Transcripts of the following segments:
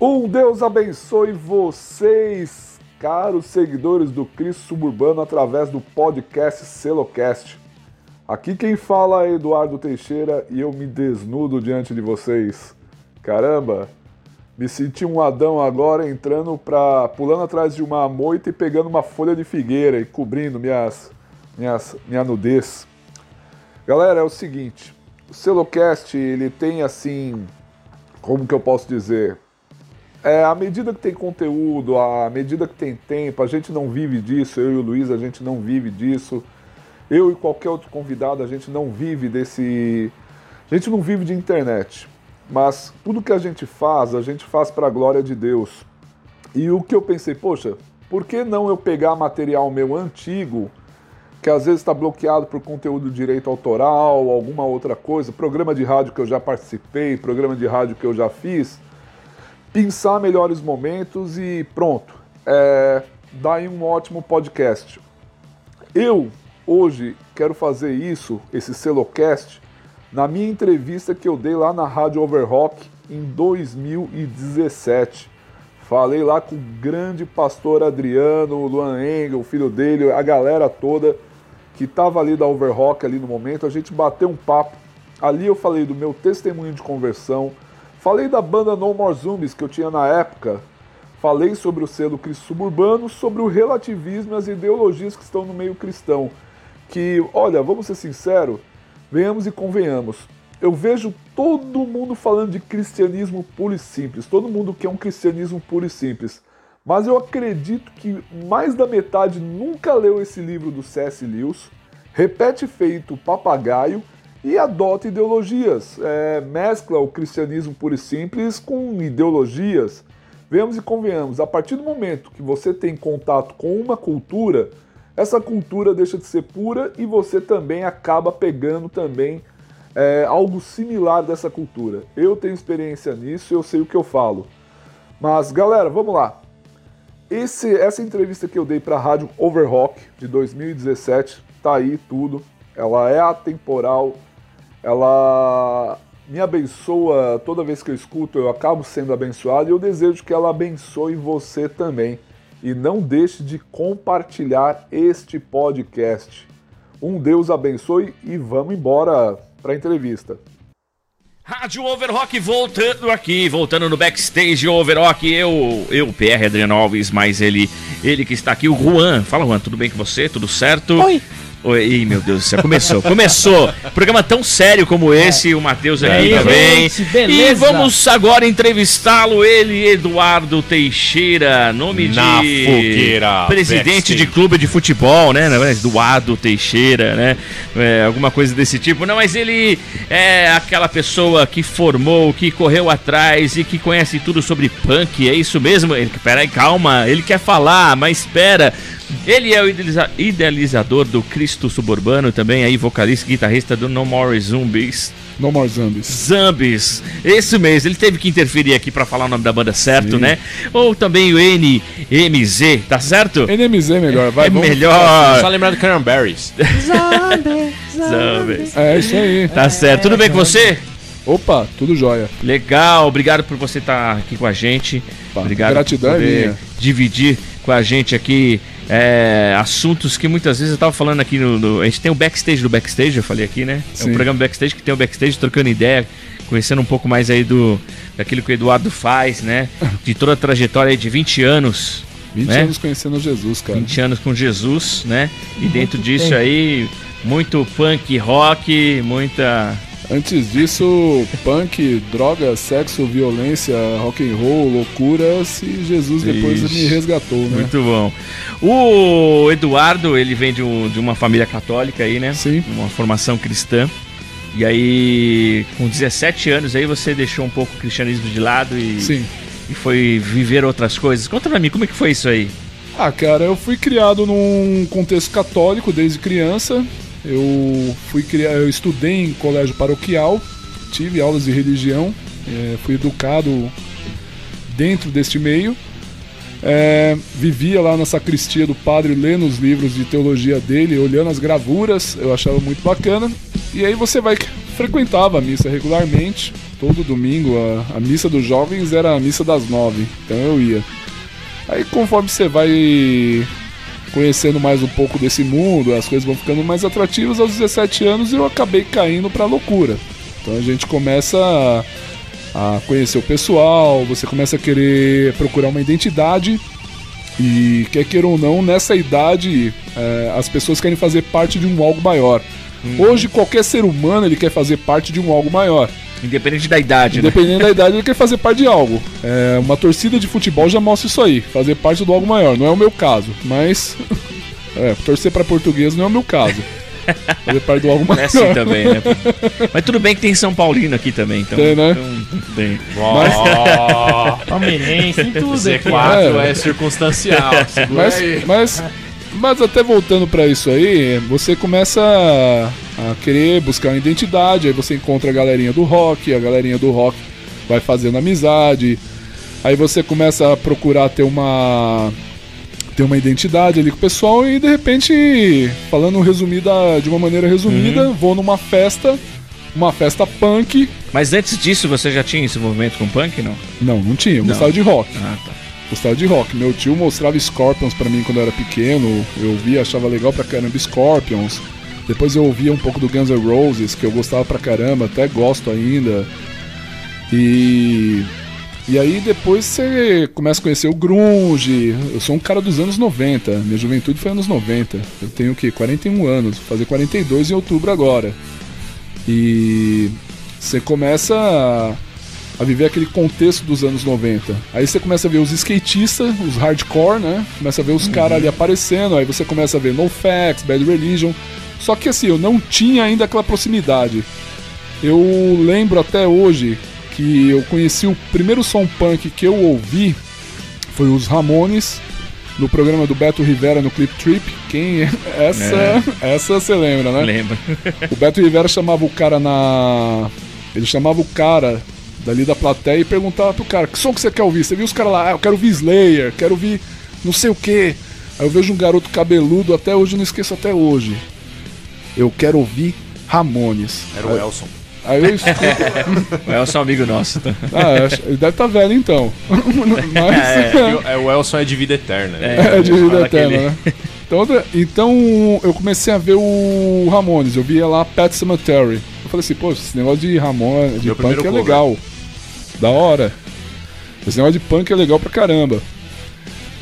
Um Deus abençoe vocês, caros seguidores do Cristo Suburbano, através do podcast Celocast. Aqui quem fala é Eduardo Teixeira e eu me desnudo diante de vocês. Caramba, me senti um Adão agora entrando pra. pulando atrás de uma moita e pegando uma folha de figueira e cobrindo minhas, minhas, minha nudez. Galera, é o seguinte, o Celocast ele tem assim, como que eu posso dizer? É, à medida que tem conteúdo, à medida que tem tempo, a gente não vive disso, eu e o Luiz, a gente não vive disso. Eu e qualquer outro convidado, a gente não vive desse. A gente não vive de internet. Mas tudo que a gente faz, a gente faz para a glória de Deus. E o que eu pensei, poxa, por que não eu pegar material meu antigo, que às vezes está bloqueado por conteúdo direito autoral, alguma outra coisa, programa de rádio que eu já participei, programa de rádio que eu já fiz, pensar melhores momentos e pronto. É, dá aí um ótimo podcast. Eu, hoje, quero fazer isso, esse celocast, na minha entrevista que eu dei lá na Rádio Overrock em 2017. Falei lá com o grande pastor Adriano, o Luan Engel, o filho dele, a galera toda que estava ali da Overrock ali no momento. A gente bateu um papo. Ali eu falei do meu testemunho de conversão, Falei da banda No More Zombies que eu tinha na época. Falei sobre o selo Suburbano, sobre o relativismo e as ideologias que estão no meio cristão. Que, olha, vamos ser sinceros, venhamos e convenhamos. Eu vejo todo mundo falando de cristianismo puro e simples, todo mundo quer um cristianismo puro e simples. Mas eu acredito que mais da metade nunca leu esse livro do C.S. Lewis, repete feito papagaio e adota ideologias, é, mescla o cristianismo puro e simples com ideologias. Vemos e convenhamos, a partir do momento que você tem contato com uma cultura, essa cultura deixa de ser pura e você também acaba pegando também é, algo similar dessa cultura. Eu tenho experiência nisso, eu sei o que eu falo. Mas galera, vamos lá. Esse, essa entrevista que eu dei para a rádio Overrock de 2017 tá aí tudo. Ela é atemporal, ela me abençoa toda vez que eu escuto, eu acabo sendo abençoado e eu desejo que ela abençoe você também. E não deixe de compartilhar este podcast. Um Deus abençoe e vamos embora para a entrevista. Rádio Overrock voltando aqui, voltando no backstage Overrock, eu, eu, PR Adriano Alves, mas ele, ele que está aqui, o Juan. Fala Juan, tudo bem com você? Tudo certo? Oi. Oi, meu Deus do céu, começou, começou. Programa tão sério como esse, o Matheus aqui aí, também. gente, beleza? E vamos agora entrevistá-lo, ele, Eduardo Teixeira, nome Na de fogueira, presidente backstage. de clube de futebol, né? É? Eduardo Teixeira, né? É, alguma coisa desse tipo. Não, mas ele é aquela pessoa que formou, que correu atrás e que conhece tudo sobre punk, é isso mesmo? Ele, peraí, calma, ele quer falar, mas espera. Ele é o idealiza- idealizador do Cristo Suburbano, também aí vocalista e guitarrista do No More Zombies. No More Zombies. Zombies. Esse mês, ele teve que interferir aqui pra falar o nome da banda certo, Sim. né? Ou também o NMZ, tá certo? NMZ é melhor, vai. é vamos- melhor. Só lembrar do Cranberries. Zombies. É isso aí. Tá certo. Tudo bem com você? Opa, tudo jóia. Legal, obrigado por você estar aqui com a gente. Opa, obrigado gratidão por é poder dividir com a gente aqui é, assuntos que muitas vezes eu tava falando aqui no, no- A gente tem o backstage do backstage, eu falei aqui, né? É Sim. um programa backstage que tem o backstage trocando ideia, conhecendo um pouco mais aí do daquilo que o Eduardo faz, né? De toda a trajetória aí de 20 anos. 20 né? anos conhecendo Jesus, cara. 20 anos com Jesus, né? E dentro disso aí, muito punk rock, muita Antes disso, punk, droga, sexo, violência, rock and roll, loucuras e Jesus depois Ixi, me resgatou, né? Muito bom. O Eduardo, ele vem de, um- de uma família católica aí, né? Sim. Uma formação cristã. E aí, com 17 anos aí, você deixou um pouco o cristianismo de lado e, Sim. e foi viver outras coisas. Conta pra mim, como é que foi isso aí? Ah, cara, eu fui criado num contexto católico desde criança. Eu fui criar, eu estudei em colégio paroquial, tive aulas de religião, eh, fui educado dentro deste meio. Eh, vivia lá na sacristia do padre, lendo os livros de teologia dele, olhando as gravuras, eu achava muito bacana. E aí você vai frequentava a missa regularmente. Todo domingo a, a missa dos jovens era a missa das nove, então eu ia. Aí conforme você vai conhecendo mais um pouco desse mundo, as coisas vão ficando mais atrativas. Aos 17 anos eu acabei caindo pra loucura. Então a gente começa a, a conhecer o pessoal, você começa a querer procurar uma identidade. E quer queira ou não, nessa idade é, as pessoas querem fazer parte de um algo maior. Hoje qualquer ser humano ele quer fazer parte de um algo maior. Independente da idade, né? Independente da idade, ele quer fazer parte de algo. É, uma torcida de futebol já mostra isso aí, fazer parte do algo maior. Não é o meu caso, mas. É, torcer pra português não é o meu caso. Fazer parte do algo É maior. assim também, né? Mas tudo bem que tem São Paulino aqui também, então. Tem, né? então, tem. Palmeirense, em tudo aqui. Z4 É. é circunstancial. Mas, mas, mas até voltando pra isso aí, você começa a, a querer buscar uma identidade, aí você encontra a galerinha do rock, a galerinha do rock vai fazendo amizade, aí você começa a procurar ter uma ter uma identidade ali com o pessoal e de repente, falando resumida de uma maneira resumida, vou numa festa, uma festa punk. Mas antes disso, você já tinha esse movimento com punk, não? Não, não tinha, eu gostava de rock. Ah, tá. Gostava de rock. Meu tio mostrava Scorpions pra mim quando eu era pequeno. Eu via, achava legal pra caramba Scorpions. Depois eu ouvia um pouco do Guns N' Roses, que eu gostava pra caramba, até gosto ainda. E. E aí depois você começa a conhecer o grunge. Eu sou um cara dos anos 90. Minha juventude foi anos 90. Eu tenho o quê? 41 anos. Vou fazer 42 em outubro agora. E você começa a, a viver aquele contexto dos anos 90. Aí você começa a ver os skatistas, os hardcore, né? Começa a ver os caras ali aparecendo, aí você começa a ver NoFX, Bad Religion. Só que assim, eu não tinha ainda aquela proximidade. Eu lembro até hoje que eu conheci o primeiro som punk que eu ouvi foi os Ramones no programa do Beto Rivera no Clip Trip. Quem é? essa? Essa você lembra, né? Lembra? O Beto Rivera chamava o cara na. Ele chamava o cara dali da plateia e perguntava pro cara: que som que você quer ouvir? Você viu os caras lá? Ah, eu quero ouvir Slayer, quero ouvir não sei o que. Aí eu vejo um garoto cabeludo, até hoje, eu não esqueço até hoje. Eu quero ouvir Ramones. Era o Elson. Aí eu escuto. É o seu amigo nosso. Tá? ah, acho- ele deve estar velho então. Mas. E o- é, o Elson é de vida eterna. né? É, de vida eterna, ele- né? Então, então eu comecei a ver o Ramones, eu via lá Pet Cemetery. Eu falei assim, pô, esse negócio de Ramon, de Meu punk é cover. legal. Da hora. Esse negócio de punk é legal pra caramba.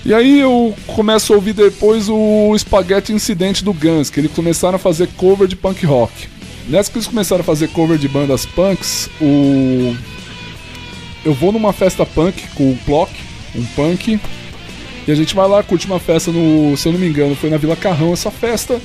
E aí eu começo a ouvir depois o Spaghetti Incidente do Guns, que eles começaram a fazer cover de punk rock. Nessa que eles começaram a fazer cover de bandas punks, o eu vou numa festa punk com o Plock, um punk, e a gente vai lá, curte uma festa no. Se eu não me engano, foi na Vila Carrão essa festa.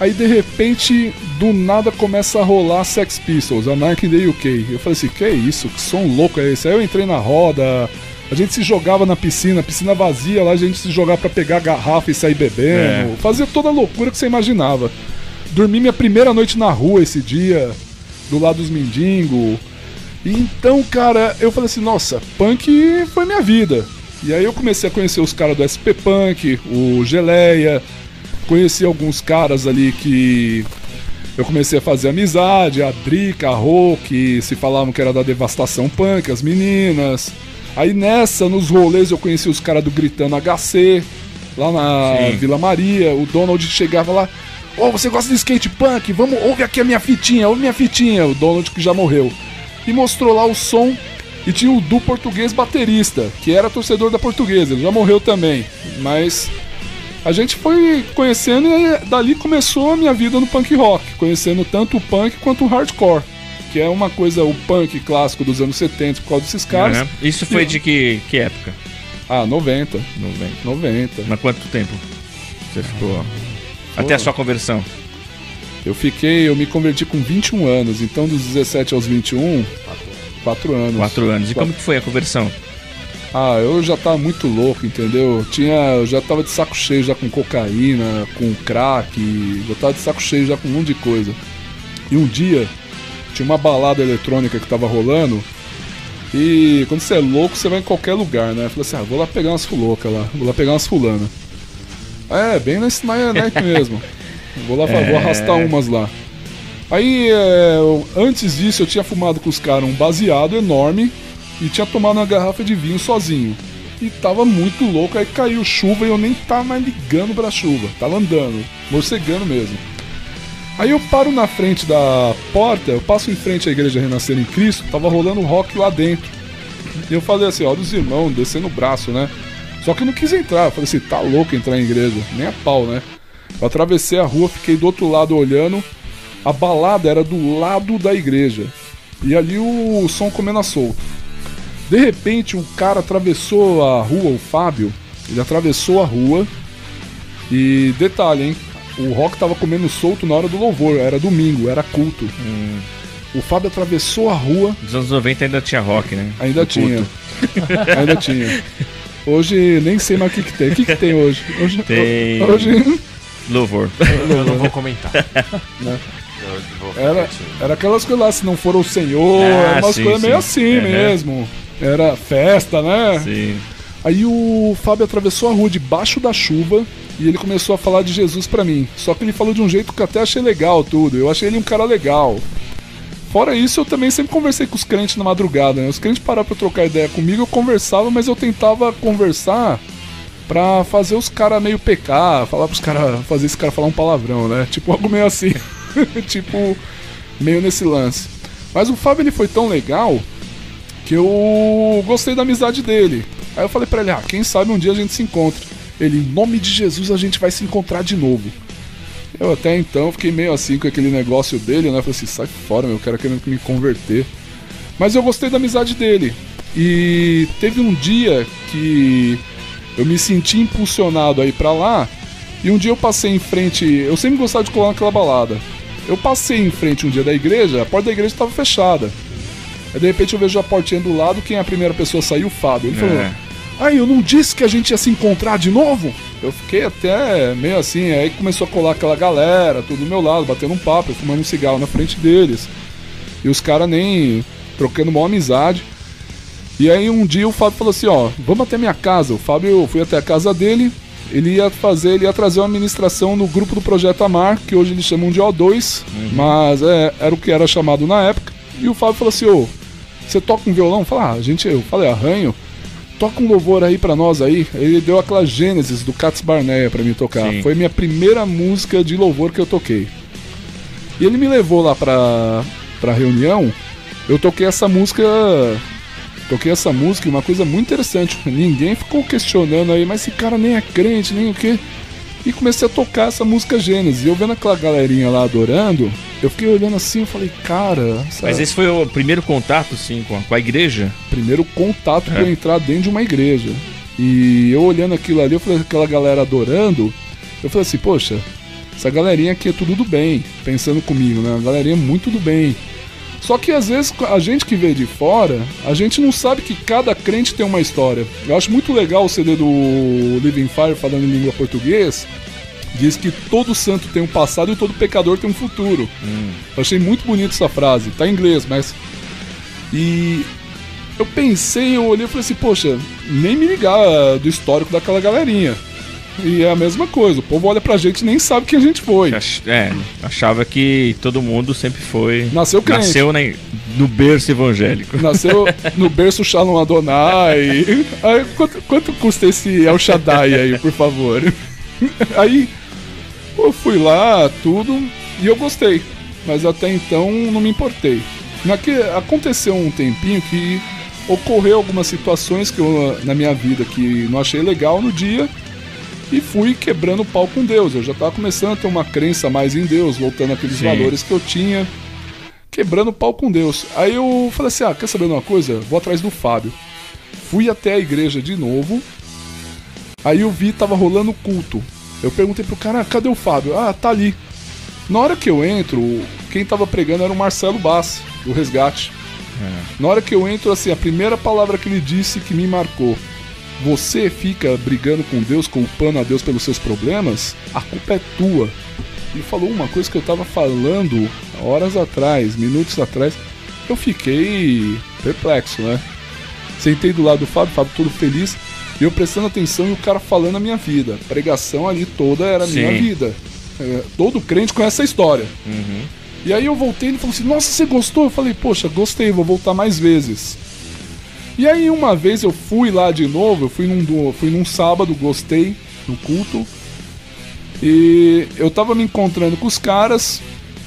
Aí de repente, do nada começa a rolar Sex Pistols, a Nike in the UK. Eu falei assim, que é isso? Que som louco é esse? Aí eu entrei na roda, a gente se jogava na piscina, piscina vazia, lá a gente se jogava pra pegar garrafa e sair bebendo. Fazia toda a loucura que você imaginava. Dormi minha primeira noite na rua esse dia, do lado dos mendigos. Então, cara, eu falei assim, nossa, punk foi minha vida. E aí eu comecei a conhecer os caras do SP Punk, o Geleia, conheci alguns caras ali que eu comecei a fazer amizade, a Drica, a Rô, que se falavam que era da Devastação Punk, as meninas. Aí nessa, nos rolês, eu conheci os caras do Gritando HC, lá na Sim. Vila Maria. O Donald chegava lá, ô, você gosta de skate punk? Vamos, ouve aqui a minha fitinha, ouve minha fitinha. O Donald que já morreu. E mostrou lá o som. E tinha o Du Português baterista, que era torcedor da portuguesa, ele já morreu também. Mas a gente foi conhecendo e dali começou a minha vida no punk rock, conhecendo tanto o punk quanto o hardcore, que é uma coisa, o punk clássico dos anos 70 por causa desses caras. Aham. Isso foi de que, que época? Ah, 90, 90. 90. Mas quanto tempo você ficou? Até a sua conversão. Eu fiquei, eu me converti com 21 anos, então dos 17 aos 21, 4 anos. Quatro anos. E como que foi a conversão? Ah, eu já tava muito louco, entendeu? Tinha, eu já tava de saco cheio já com cocaína, com crack, já tava de saco cheio já com um monte de coisa. E um dia tinha uma balada eletrônica que tava rolando. E quando você é louco, você vai em qualquer lugar, né? Eu falei assim, ah, vou lá pegar umas fulocas lá, vou lá pegar umas fulana. É, bem nesse na night mesmo. Vou lá, vou arrastar umas lá. Aí, é, antes disso, eu tinha fumado com os caras um baseado enorme e tinha tomado uma garrafa de vinho sozinho. E tava muito louco, aí caiu chuva e eu nem tava mais ligando pra chuva. Tava andando, morcegando mesmo. Aí eu paro na frente da porta, eu passo em frente à igreja Renascer em Cristo, tava rolando rock lá dentro. E eu falei assim, olha os irmãos descendo o braço, né? Só que eu não quis entrar, eu falei assim, tá louco entrar em igreja, nem a pau, né? Eu atravessei a rua, fiquei do outro lado olhando, a balada era do lado da igreja. E ali o som comendo a solto. De repente, o cara atravessou a rua, o Fábio, ele atravessou a rua. E detalhe, hein? O rock tava comendo solto na hora do louvor, era domingo, era culto. O Fábio atravessou a rua, Nos anos 90 ainda tinha rock, né? ainda tinha. ainda tinha. Hoje nem sei mais o que, que tem. O que, que tem hoje? Hoje. Tem- Hoje Louvor. Eu não vou comentar. Né? Era, era aquelas coisas lá, se não for o Senhor, Ah, era umas sim, coisas meio sim. assim Uhum. mesmo. Era festa, né? Sim. Aí o Fábio atravessou a rua debaixo da chuva e ele começou a falar de Jesus pra mim. Só que ele falou de um jeito que eu até achei legal tudo. Eu achei ele um cara legal. Fora isso, eu também sempre conversei com os crentes na madrugada, né? Os crentes pararam pra trocar ideia comigo, eu conversava, mas eu tentava conversar pra fazer os caras meio pecar, falar pros caras, fazer esse cara falar um palavrão, né? Tipo algo meio assim. tipo, meio nesse lance. Mas o Fábio ele foi tão legal que eu gostei da amizade dele. Aí eu falei pra ele, ah, quem sabe um dia a gente se encontra. Ele, em nome de Jesus, a gente vai se encontrar de novo. Eu até então fiquei meio assim com aquele negócio dele, né? Falei assim, sai fora, meu, cara querendo me converter. Mas eu gostei da amizade dele. E teve um dia que eu me senti impulsionado a ir pra lá. E um dia eu passei em frente. Eu sempre gostava de colar naquela balada. Eu passei em frente um dia da igreja, a porta da igreja estava fechada. Aí de repente eu vejo a portinha do lado, quem é a primeira pessoa a sair? O Fábio. Ele falou: É. Aí, eu não disse que a gente ia se encontrar de novo? Eu fiquei até meio assim, aí começou a colar aquela galera, tudo do meu lado, batendo um papo, eu fumando um cigarro na frente deles. E os caras nem trocando uma amizade. E aí um dia o Fábio falou assim, ó, vamos até minha casa. O Fábio, eu fui até a casa dele, ele ia fazer, ele ia trazer uma administração no grupo do Projeto Amar, que hoje eles chamam de O2, mas é, era o que era chamado na época. E o Fábio falou assim, ô, você toca um violão? Fala, ah, gente, eu falei, arranho. Toca um louvor aí pra nós aí. Ele deu aquela Gênesis do Cats Barneia pra mim tocar. Sim. Foi minha primeira música de louvor que eu toquei. E ele me levou lá pra, pra reunião. Eu toquei essa música. Toquei essa música e uma coisa muito interessante. Ninguém ficou questionando aí, mas esse cara nem é crente, nem o quê. E comecei a tocar essa música Gênesis. E eu vendo aquela galerinha lá adorando, eu fiquei olhando assim e falei, cara, essa Mas esse foi o primeiro contato, sim, com a, com a igreja. primeiro contato pra É. eu entrar dentro de uma igreja. E eu olhando aquilo ali, eu falei, aquela galera adorando, eu falei assim, poxa, essa galerinha aqui é tudo do bem, pensando comigo, né? A galerinha é muito do bem. Só que às vezes a gente que veio de fora, a gente não sabe que cada crente tem uma história. Eu acho muito legal o CD do Living Fire falando em língua português. Diz que todo santo tem um passado e todo pecador tem um futuro. Eu achei muito bonito essa frase. Tá em inglês, mas. E eu pensei, eu olhei e falei assim, poxa, nem me ligar do histórico daquela galerinha. E é a mesma coisa, o povo olha pra gente e nem sabe quem a gente foi. É, achava que todo mundo sempre foi. Nasceu crente. Nasceu né, no berço evangélico. Nasceu no berço Shalom Adonai. Aí, quanto, quanto custa esse El Shaddai aí, por favor? Aí eu fui lá, tudo, e eu gostei. Mas até então não me importei. Naque, aconteceu um tempinho que ocorreu algumas situações que eu, na minha vida que não achei legal no dia e fui quebrando o pau com Deus. Eu já estava começando a ter uma crença mais em Deus, voltando àqueles Sim. valores que eu tinha quebrando o pau com Deus. Aí eu falei assim: ah, quer saber de uma coisa? Vou atrás do Fábio. Fui até a igreja de novo. Aí eu vi, tava rolando culto. Eu perguntei pro cara, ah, cadê o Fábio? Ah, tá ali. Na hora que eu entro, quem tava pregando era o Marcelo Bassi, do Resgate. Na hora que eu entro, assim, a primeira palavra que ele disse que me marcou. Você fica brigando com Deus, culpando a Deus pelos seus problemas, a culpa é tua. Ele falou uma coisa que eu tava falando horas atrás, minutos atrás. Eu fiquei perplexo, né? Sentei do lado do Fábio, Fábio todo feliz, e eu prestando atenção e o cara falando a minha vida. A pregação ali toda era a minha Sim. vida. É, todo crente conhece essa história. E aí eu voltei e ele falou assim: Nossa, você gostou? Eu falei: Poxa, gostei, vou voltar mais vezes. E aí uma vez eu fui lá de novo, eu fui num, do- fui num sábado, gostei no culto. E eu tava me encontrando com os caras.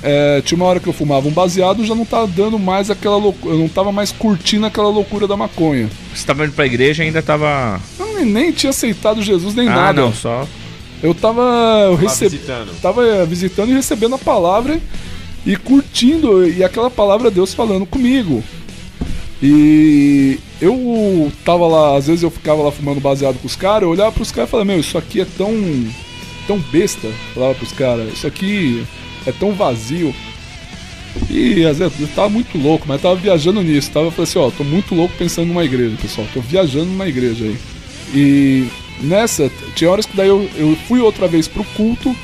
é, tinha uma hora que eu fumava um baseado, já não tava dando mais aquela loucura. Eu não tava mais curtindo aquela loucura da maconha. Você tava indo pra igreja e ainda tava. Eu nem, nem tinha aceitado Jesus nem ah, nada. não, só. Eu tava. Eu visitando. tava eh, visitando e recebendo a palavra e curtindo e aquela palavra Deus falando comigo. E eu tava lá, às vezes eu ficava lá fumando baseado com os caras, eu olhava pros caras e falava, meu, isso aqui é tão tão besta, falava pros caras, isso aqui é tão vazio. E às vezes eu tava muito louco, mas eu tava viajando nisso, tava falei assim, ó, tô muito louco pensando numa igreja, pessoal, tô viajando numa igreja aí. E nessa, tinha horas que daí eu, eu fui outra vez pro culto,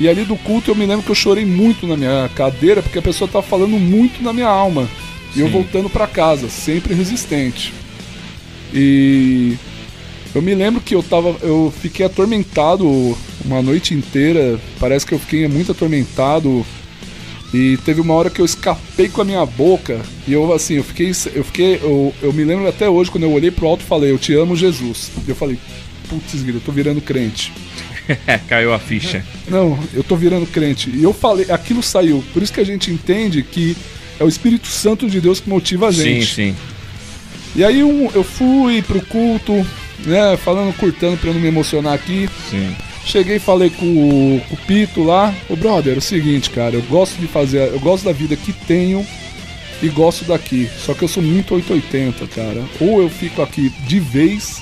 e ali do culto eu me lembro que eu chorei muito na minha cadeira, porque a pessoa tava falando muito na minha alma. E eu Sim. voltando pra casa, sempre resistente. E eu me lembro que eu tava. Eu fiquei atormentado uma noite inteira. Parece que eu fiquei muito atormentado. E teve uma hora que eu escapei com a minha boca. E eu assim, eu fiquei. Eu fiquei. Eu, eu me lembro até hoje, quando eu olhei pro alto e falei, eu te amo, Jesus. E eu falei, putz, eu tô virando crente. Caiu a ficha. Não, eu tô virando crente. E eu falei, aquilo saiu. Por isso que a gente entende que é o Espírito Santo de Deus que motiva a Sim, gente. sim. E aí um- eu fui pro culto, né, falando, curtando pra eu não me emocionar aqui. Sim. Cheguei e falei com o, com o Pito lá, ô brother, é o seguinte, cara, eu gosto de fazer, eu gosto da vida que tenho e gosto daqui. Só que eu sou muito 880, cara. Ou eu fico aqui de vez,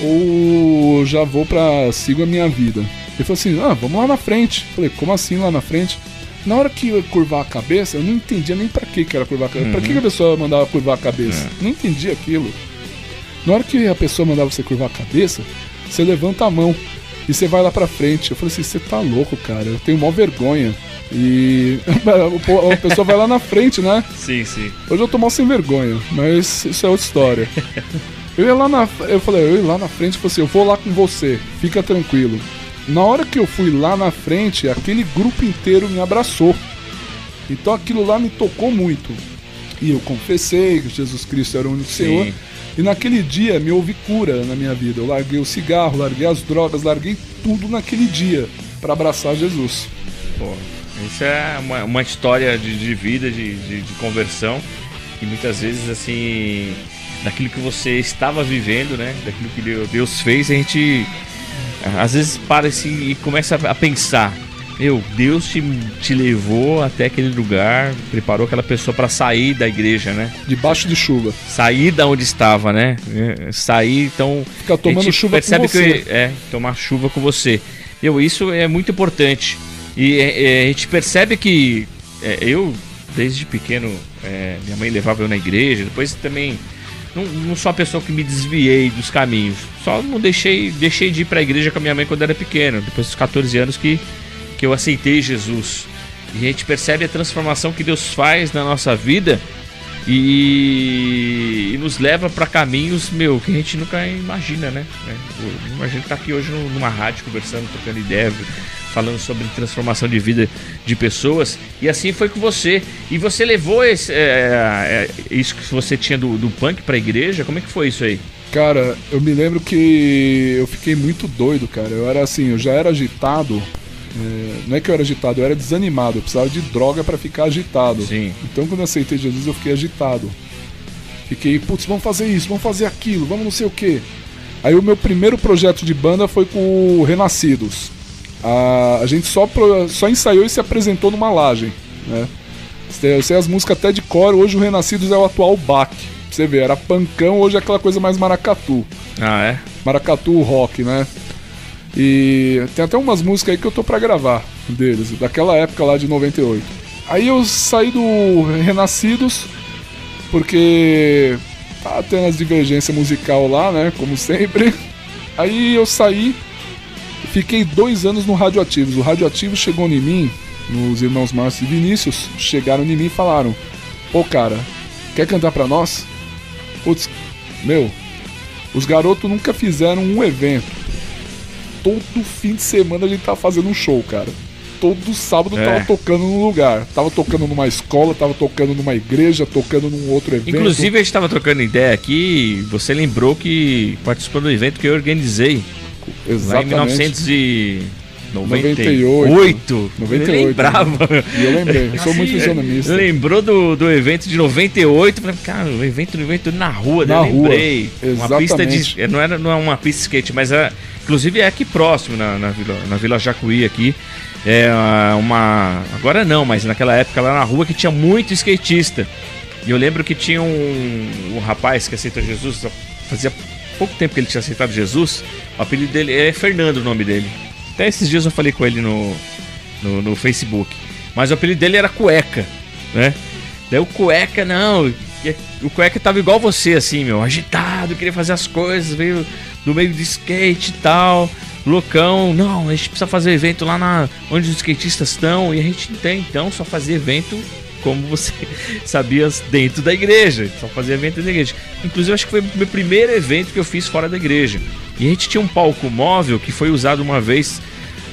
ou já vou pra. sigo a minha vida. Ele falou assim, ah, vamos lá na frente. Falei, como assim lá na frente? Na hora que eu ia curvar a cabeça, eu não entendia nem pra que que era curvar a cabeça. Pra que, a pessoa mandava curvar a cabeça? Não entendia aquilo. Na hora que a pessoa mandava você curvar a cabeça, você levanta a mão e você vai lá pra frente. Eu falei assim, você tá louco, cara. Eu tenho mó vergonha. E a pessoa vai lá na frente, né? Sim, sim. Hoje eu tô mal sem vergonha, mas isso é outra história. Eu ia lá na. Eu falei, eu ia lá na frente e falei assim, eu vou lá com você, fica tranquilo. Na hora que eu fui lá na frente, aquele grupo inteiro me abraçou. Então aquilo lá me tocou muito. E eu confessei que Jesus Cristo era o único Sim. Senhor. E naquele dia me houve cura na minha vida. Eu larguei o cigarro, larguei as drogas, larguei tudo naquele dia para abraçar Jesus. Pô, isso é uma, uma história de, de vida, de, de, de conversão. E muitas vezes, assim, daquilo que você estava vivendo, né? Daquilo que Deus- Deus fez, a gente às vezes para assim, e começa a pensar. Meu, Deus te, te levou até aquele lugar, preparou aquela pessoa para sair da igreja, né? Debaixo de chuva. Sair da onde estava, né? É, Sair, então. Fica tomando chuva percebe com você. que é tomar chuva com você. Eu, isso é muito importante. E é, é, a gente percebe que é, eu, desde pequeno, é, minha mãe levava eu na igreja, depois também. Não, não sou a pessoa que me desviei dos caminhos. Só não deixei, deixei de ir pra igreja com a minha mãe quando era pequeno. Depois dos 14 anos que, que eu aceitei Jesus. E a gente percebe a transformação que Deus faz na nossa vida e, e nos leva para caminhos, meu, que a gente nunca imagina, né? Eu Imagina estar aqui hoje numa rádio conversando, trocando ideia, falando sobre transformação de vida de pessoas. E assim foi com você. E você levou esse, é, é, isso que você tinha do, do punk pra igreja? Como é que foi isso aí? Cara, eu me lembro que eu fiquei muito doido, cara. Eu era assim, eu já era agitado. é, não é que eu era agitado, eu era desanimado. Eu precisava de droga pra ficar agitado. Sim. Então quando eu aceitei Jesus, eu fiquei agitado. Fiquei, putz, vamos fazer isso, vamos fazer aquilo, vamos não sei o quê. Aí o meu primeiro projeto de banda foi com o Renascidos. A, a gente só, pro- só ensaiou e se apresentou numa laje, né? Eu sei as músicas até de cor, hoje o Renascidos é o atual Bach. Pra você ver, era pancão, hoje é aquela coisa mais maracatu. Ah, é? Maracatu rock, né? E tem até umas músicas aí que eu tô pra gravar deles, daquela época lá de 98. Aí eu saí do Renascidos, porque tá tendo as divergências musical lá, né? Como sempre. Aí eu saí, fiquei dois anos no Radioativos. O Radioativo chegou em mim, os irmãos Márcio e Vinícius chegaram em mim e falaram: Pô, cara, quer cantar pra nós? Putz, meu, os garotos nunca fizeram um evento. Todo fim de semana a gente tá fazendo um show, cara. todo sábado É. tava tocando num lugar. Tava tocando numa escola, tava tocando numa igreja, tocando num outro evento. Inclusive, a gente estava trocando ideia aqui. Você lembrou que participou do evento que eu organizei lá em Exatamente. 1998. 98, Eu lembrava. E eu lembrei, eu sou muito fisionomista. Lembrou do, do evento de 98? Falei, cara, o evento do evento na rua, Na daí eu rua, lembrei. Uma pista exatamente. de. Não, era, não é uma pista de skate, mas é, inclusive é aqui próximo, na, na, Vila, na Vila Jacuí aqui. É ah, uma. Agora não, mas naquela época lá na rua que tinha muito skatista. E eu lembro que tinha um, um rapaz que aceitou Jesus, fazia pouco tempo que ele tinha aceitado Jesus. O apelido dele é Fernando o nome dele. Até esses dias eu falei com ele no, no, no Facebook. Mas o apelido dele era Cueca, né? Daí o Cueca, não. O Cueca tava igual você, assim, meu, agitado, queria fazer as coisas, veio do meio de skate e tal. Loucão, não, a gente precisa fazer evento lá na onde os skatistas estão. E a gente tem, então, só fazer evento como você sabia dentro da igreja. Só fazia evento dentro da igreja. Inclusive, acho que foi o meu primeiro evento que eu fiz fora da igreja. E a gente tinha um palco móvel que foi usado uma vez.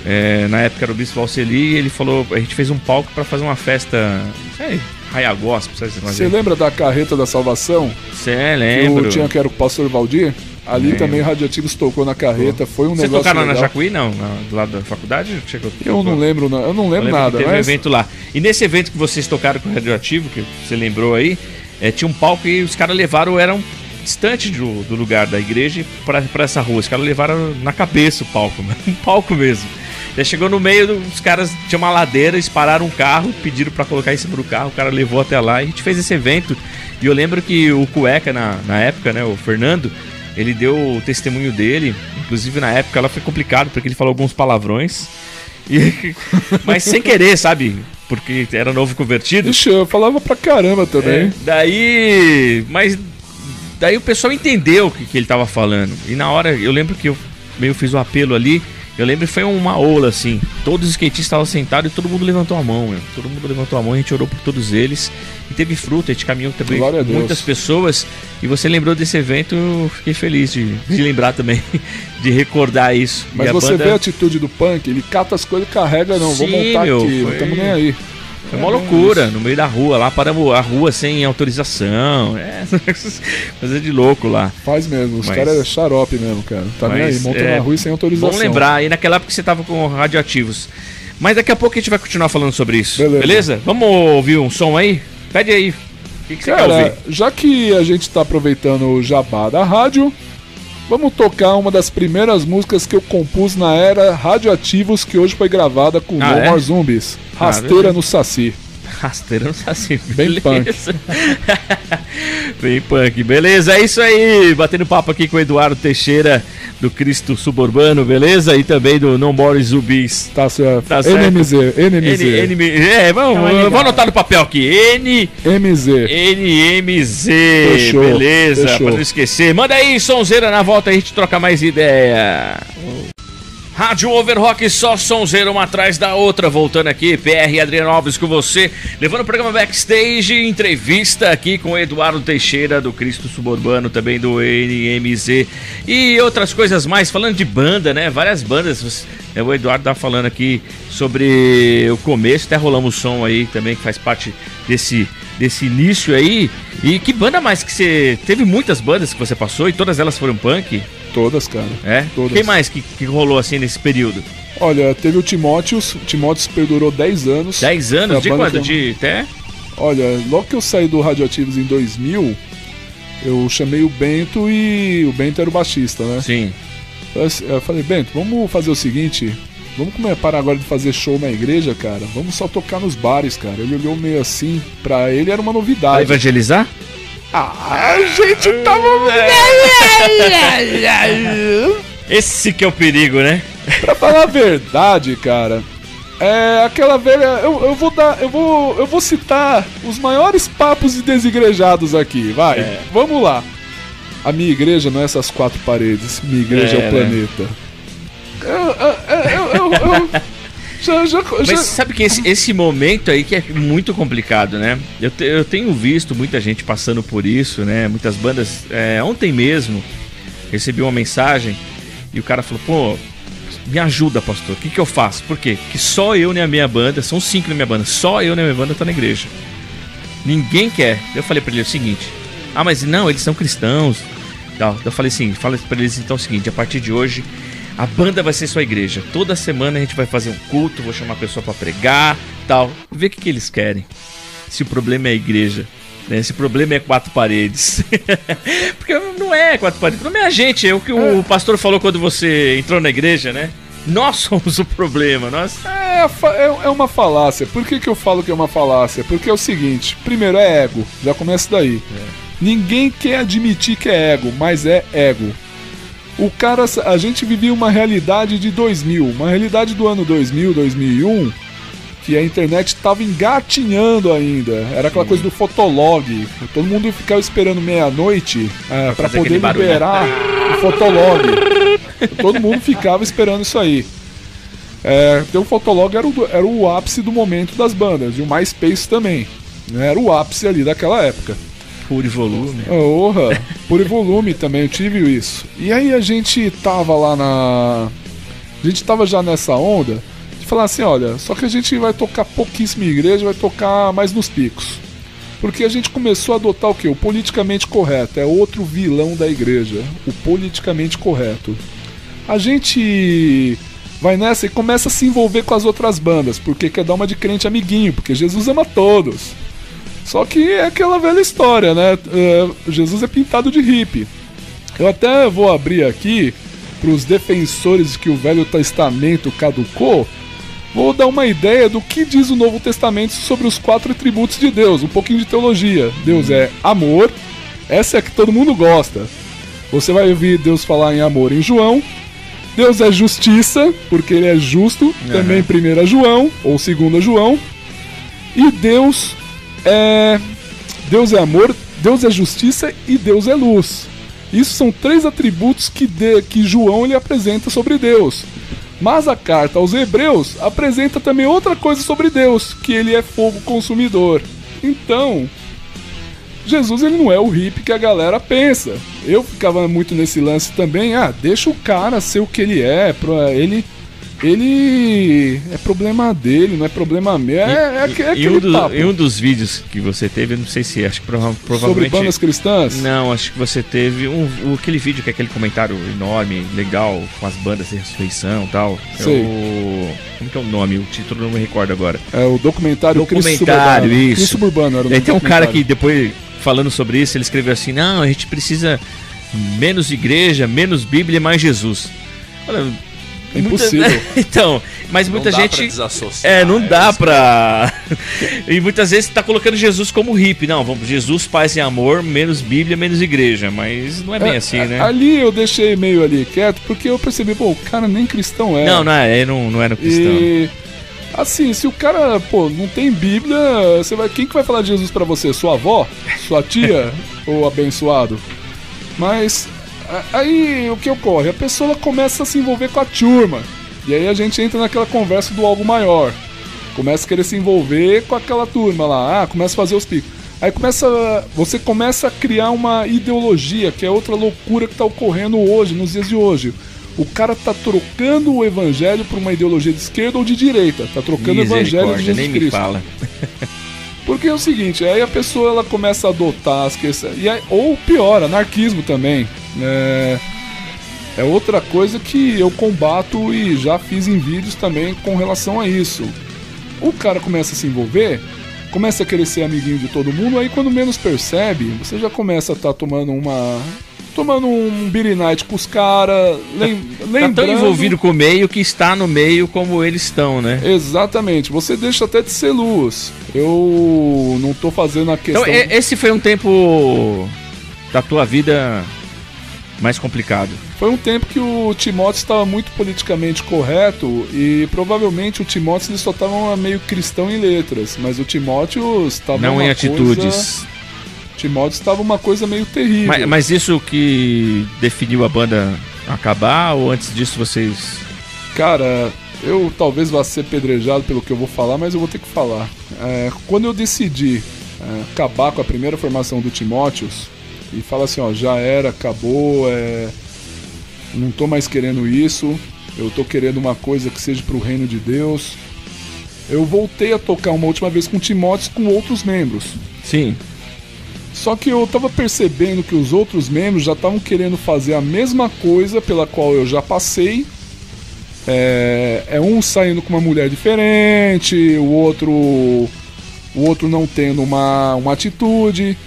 é, na época era o Bispo Alceli e ele falou: a gente fez um palco para fazer uma festa. Sei, Raia Gospel, sabe Você lembra da carreta da salvação? Você Que lembra? o tinha que era o pastor Valdir? Ali Lembro. também Radioativos tocou na carreta, foi um Você negócio tocaram na legal. Jacuí, não? Na- do lado da faculdade? Chegou, Eu não lembro, não. eu não Eu lembro lembro nada, teve um mas evento lá. E nesse evento que vocês tocaram com o Radioativo, que você lembrou aí, é, tinha um palco e os caras levaram, eram distante do, do lugar da igreja pra essa rua. Os caras levaram na cabeça o palco, mano. um palco mesmo. Daí chegou no meio, os caras tinham uma ladeira, eles pararam um carro, pediram pra colocar em cima do carro, o cara levou até lá e a gente fez esse evento. E eu lembro que o Cueca, na, na época, né, o Fernando, ele deu o testemunho dele. Inclusive na época ela foi complicado, porque ele falou alguns palavrões. E- mas sem querer, sabe? Porque era novo convertido. Ixi, eu falava pra caramba também. É, daí. Mas. Daí o pessoal entendeu o que, que ele tava falando. E na hora, eu lembro que eu meio fiz o apelo ali. Eu lembro que foi uma ola assim. Todos os skatistas estavam sentados e todo mundo levantou a mão, meu. Todo mundo levantou a mão, a gente orou por todos eles. E teve fruta, a gente caminhou também Glória com muitas pessoas. E você lembrou desse evento, eu fiquei feliz de, de lembrar também, de recordar isso. Mas você banda- vê a atitude do punk, ele cata as coisas e carrega, não, vou Sim, montar meu, aqui, não foi- estamos nem aí. Foi uma loucura, no meio da rua, lá paramos a rua sem autorização. É, coisa de louco lá. Faz mesmo, os Mas- caras é xarope mesmo, cara. Tá nem aí, Mas, monta é, na rua sem autorização. Vamos lembrar, aí naquela época você tava com radioativos. Mas daqui a pouco a gente vai continuar falando sobre isso. Beleza. Beleza? Vamos ouvir um som aí? Pede aí. O que, que você quer Cara, já que a gente tá aproveitando o jabá da rádio, vamos tocar uma das primeiras músicas que eu compus na era Radioativos, que hoje foi gravada com Ah, No é? More Zombies. Ah, Rasteira beleza. no Saci. Rasteira no Saci. Bem beleza. Bem punk. Beleza, é isso aí. Batendo papo aqui com o Eduardo Teixeira, do Cristo Suburbano, beleza? E também do No More Zumbis. Tá certo. Tá certo. NMZ, NMZ. N, N, é, vamos, Não é vou anotar no papel aqui. N, MZ. NMZ. Fechou, Beleza, fechou. pra não esquecer. Manda aí, sonzeira, na volta a gente troca mais ideia. Rádio Overrock, só sonzeira uma atrás da outra. Voltando aqui, PR Adriano Alves com você. Levando o programa Backstage, entrevista aqui com Eduardo Teixeira, do Cristo Suburbano, também do NMZ. E outras coisas mais, falando de banda, né? Várias bandas. Você- é, O Eduardo tá falando aqui sobre o começo, até rolamos o som aí também, que faz parte desse, desse início aí. E que banda mais que você. Teve muitas bandas que você passou e todas elas foram punk? Todas, cara. É? Todas. Quem mais que, que rolou assim nesse período? Olha, teve o Timóteos. Timóteos perdurou 10 anos. 10 Foi a anos? De quando? que De até? Olha, logo que eu saí do Radioativos em 2000, eu chamei o Bento e o Bento era o baixista, né? Sim. Eu falei, Bento, vamos fazer o seguinte, vamos começar parar agora de fazer show na igreja, cara. Vamos só tocar nos bares, cara. Ele olhou meio assim, pra ele era uma Pra novidade. evangelizar? Ah, a gente tava. Esse que é o perigo, né? pra falar a verdade, cara. É aquela velha. Eu, eu vou dar. Eu vou. Eu vou citar os maiores papos de desigrejados aqui, vai. É. Vamos lá. A minha igreja não é essas quatro paredes. Minha igreja é, É, o né? planeta. Eu, eu, eu, eu, eu- já, já, Mas já- sabe que esse, esse momento aí que é muito complicado, né? Eu, te- eu tenho visto muita gente passando por isso, né? Muitas bandas. é, ontem mesmo recebi uma mensagem e o cara falou: pô, me ajuda, pastor. O que, que eu faço? Por quê? Que só eu na minha banda, são cinco na minha banda, só eu na minha banda tá na igreja. Ninguém quer. Eu falei para ele o seguinte: Ah, mas não, eles são cristãos. Tal. Eu falei assim: fala para eles então o seguinte: a partir de hoje, a banda vai ser sua igreja. Toda semana a gente vai fazer um culto, vou chamar a pessoa para pregar, tal. Vê o que, que eles querem. Se o problema é a igreja, né? Se o problema é quatro paredes. Porque não é quatro paredes. Não é a gente, é o que é. o pastor falou quando você entrou na igreja, né? Nós somos o problema. Nós... É, é, é uma falácia. Por que, que eu falo que é uma falácia? Porque é o seguinte: primeiro é ego, já começa daí. É. Ninguém quer admitir que é ego, mas é ego. O cara, a gente vivia uma realidade de 2000, uma realidade do ano 2000, 2001, que a internet estava engatinhando ainda. Era aquela Sim. coisa do fotolog. Todo mundo ficava esperando meia-noite é, para poder liberar o fotolog. Todo mundo ficava esperando isso aí. É, então o Fotolog era o, era o ápice do momento das bandas, e o MySpace também. Né? Era o ápice ali daquela época. Pure volume. Porra, pure volume também, eu tive isso. E aí a gente tava lá na. A gente tava já nessa onda de falar assim: olha, só que a gente vai tocar pouquíssima igreja, vai tocar mais nos picos. Porque a gente começou a adotar o que? O politicamente correto. É outro vilão da igreja. O politicamente correto. A gente vai nessa e começa a se envolver com as outras bandas, porque quer dar uma de crente amiguinho, porque Jesus ama todos. Só que é aquela velha história, né? É, Jesus é pintado de hippie. Eu até vou abrir aqui para os defensores de que o Velho Testamento caducou. Vou dar uma ideia do que diz o Novo Testamento sobre os quatro atributos de Deus, um pouquinho de teologia. Deus é amor, essa é a que todo mundo gosta. Você vai ouvir Deus falar em amor em João. Deus é justiça, porque ele é justo, uhum. também 1 João, ou 2 João. E Deus é Deus é amor, Deus é justiça e Deus é luz. Isso são três atributos que, de, que João ele apresenta sobre Deus. Mas a carta aos Hebreus apresenta também outra coisa sobre Deus, que ele é fogo consumidor. Então, Jesus ele não é o hippie que a galera pensa. Eu ficava muito nesse lance também, ah, deixa o cara ser o que ele é, ele ele é problema dele, não é problema meu. É, é, é e, um dos, e um dos vídeos que você teve, eu não sei se acho que provavelmente. Sobre bandas cristãs? Não, acho que você teve um, aquele vídeo que é aquele comentário enorme, legal, com as bandas de ressurreição e tal. É sei. É o, como que é o nome? O título não me recordo agora. É o documentário Documentário, Cristo isso. Cristo Suburbano era o Tem um cara que depois, falando sobre isso, ele escreveu assim: não, a gente precisa menos igreja, menos Bíblia e mais Jesus. Olha, é impossível. Muita... então, mas muita não gente. é, não dá é pra. e muitas vezes tá colocando Jesus como hippie. Não, vamos, Jesus, paz e amor, menos Bíblia, menos igreja. Mas não é bem é, assim, né? Ali eu deixei meio ali quieto, porque eu percebi, pô, o cara nem cristão é. Não, não é, não, não era cristão. E. Assim, se o cara, pô, não tem Bíblia, você vai, quem que vai falar de Jesus para você? Sua avó? Sua tia? ou abençoado? Mas Aí o que ocorre? A pessoa começa a se envolver com a turma. E aí a gente entra naquela conversa do algo maior. Começa a querer se envolver com aquela turma lá. Ah, começa a fazer os picos. Aí começa. Você começa a criar uma ideologia, que é outra loucura que está ocorrendo hoje, nos dias de hoje. O cara tá trocando o evangelho por uma ideologia de esquerda ou de direita. Tá trocando o evangelho de Jesus nem Cristo. Me fala. Porque é o seguinte, aí a pessoa ela começa a adotar as questões. E aí, ou pior, anarquismo também. É, é outra coisa que eu combato e já fiz em vídeos também com relação a isso. O cara começa a se envolver, começa a querer ser amiguinho de todo mundo, aí quando menos percebe, você já começa a estar tá tomando uma tomando um beer night com os caras, lem tá lembrando... Tá tão envolvido com o meio que está no meio como eles estão, né? Exatamente. Você deixa até de ser luz. Eu não tô fazendo a então, questão... Então, esse foi um tempo da tua vida mais complicado. Foi um tempo que o Timóteo estava muito politicamente correto e provavelmente o Timóteo ele só estava meio cristão em letras, mas o Timóteo estava não em atitudes. Coisa... Timóteo estava uma coisa meio terrível. Mas, mas, isso que definiu a banda acabar ou antes disso vocês? Cara, eu talvez vá ser pedrejado pelo que eu vou falar, mas eu vou ter que falar. É, quando eu decidi é, acabar com a primeira formação do Timóteos e falar assim, ó, já era, acabou, é, não tô mais querendo isso. eu tô querendo uma coisa que seja pro reino de Deus. Eu voltei a tocar uma última vez com Timóteo com outros membros. Sim. Só que eu tava percebendo que os outros membros já estavam querendo fazer a mesma coisa pela qual eu já passei. É, é um saindo com uma mulher diferente, o outro o outro não tendo uma, uma atitude.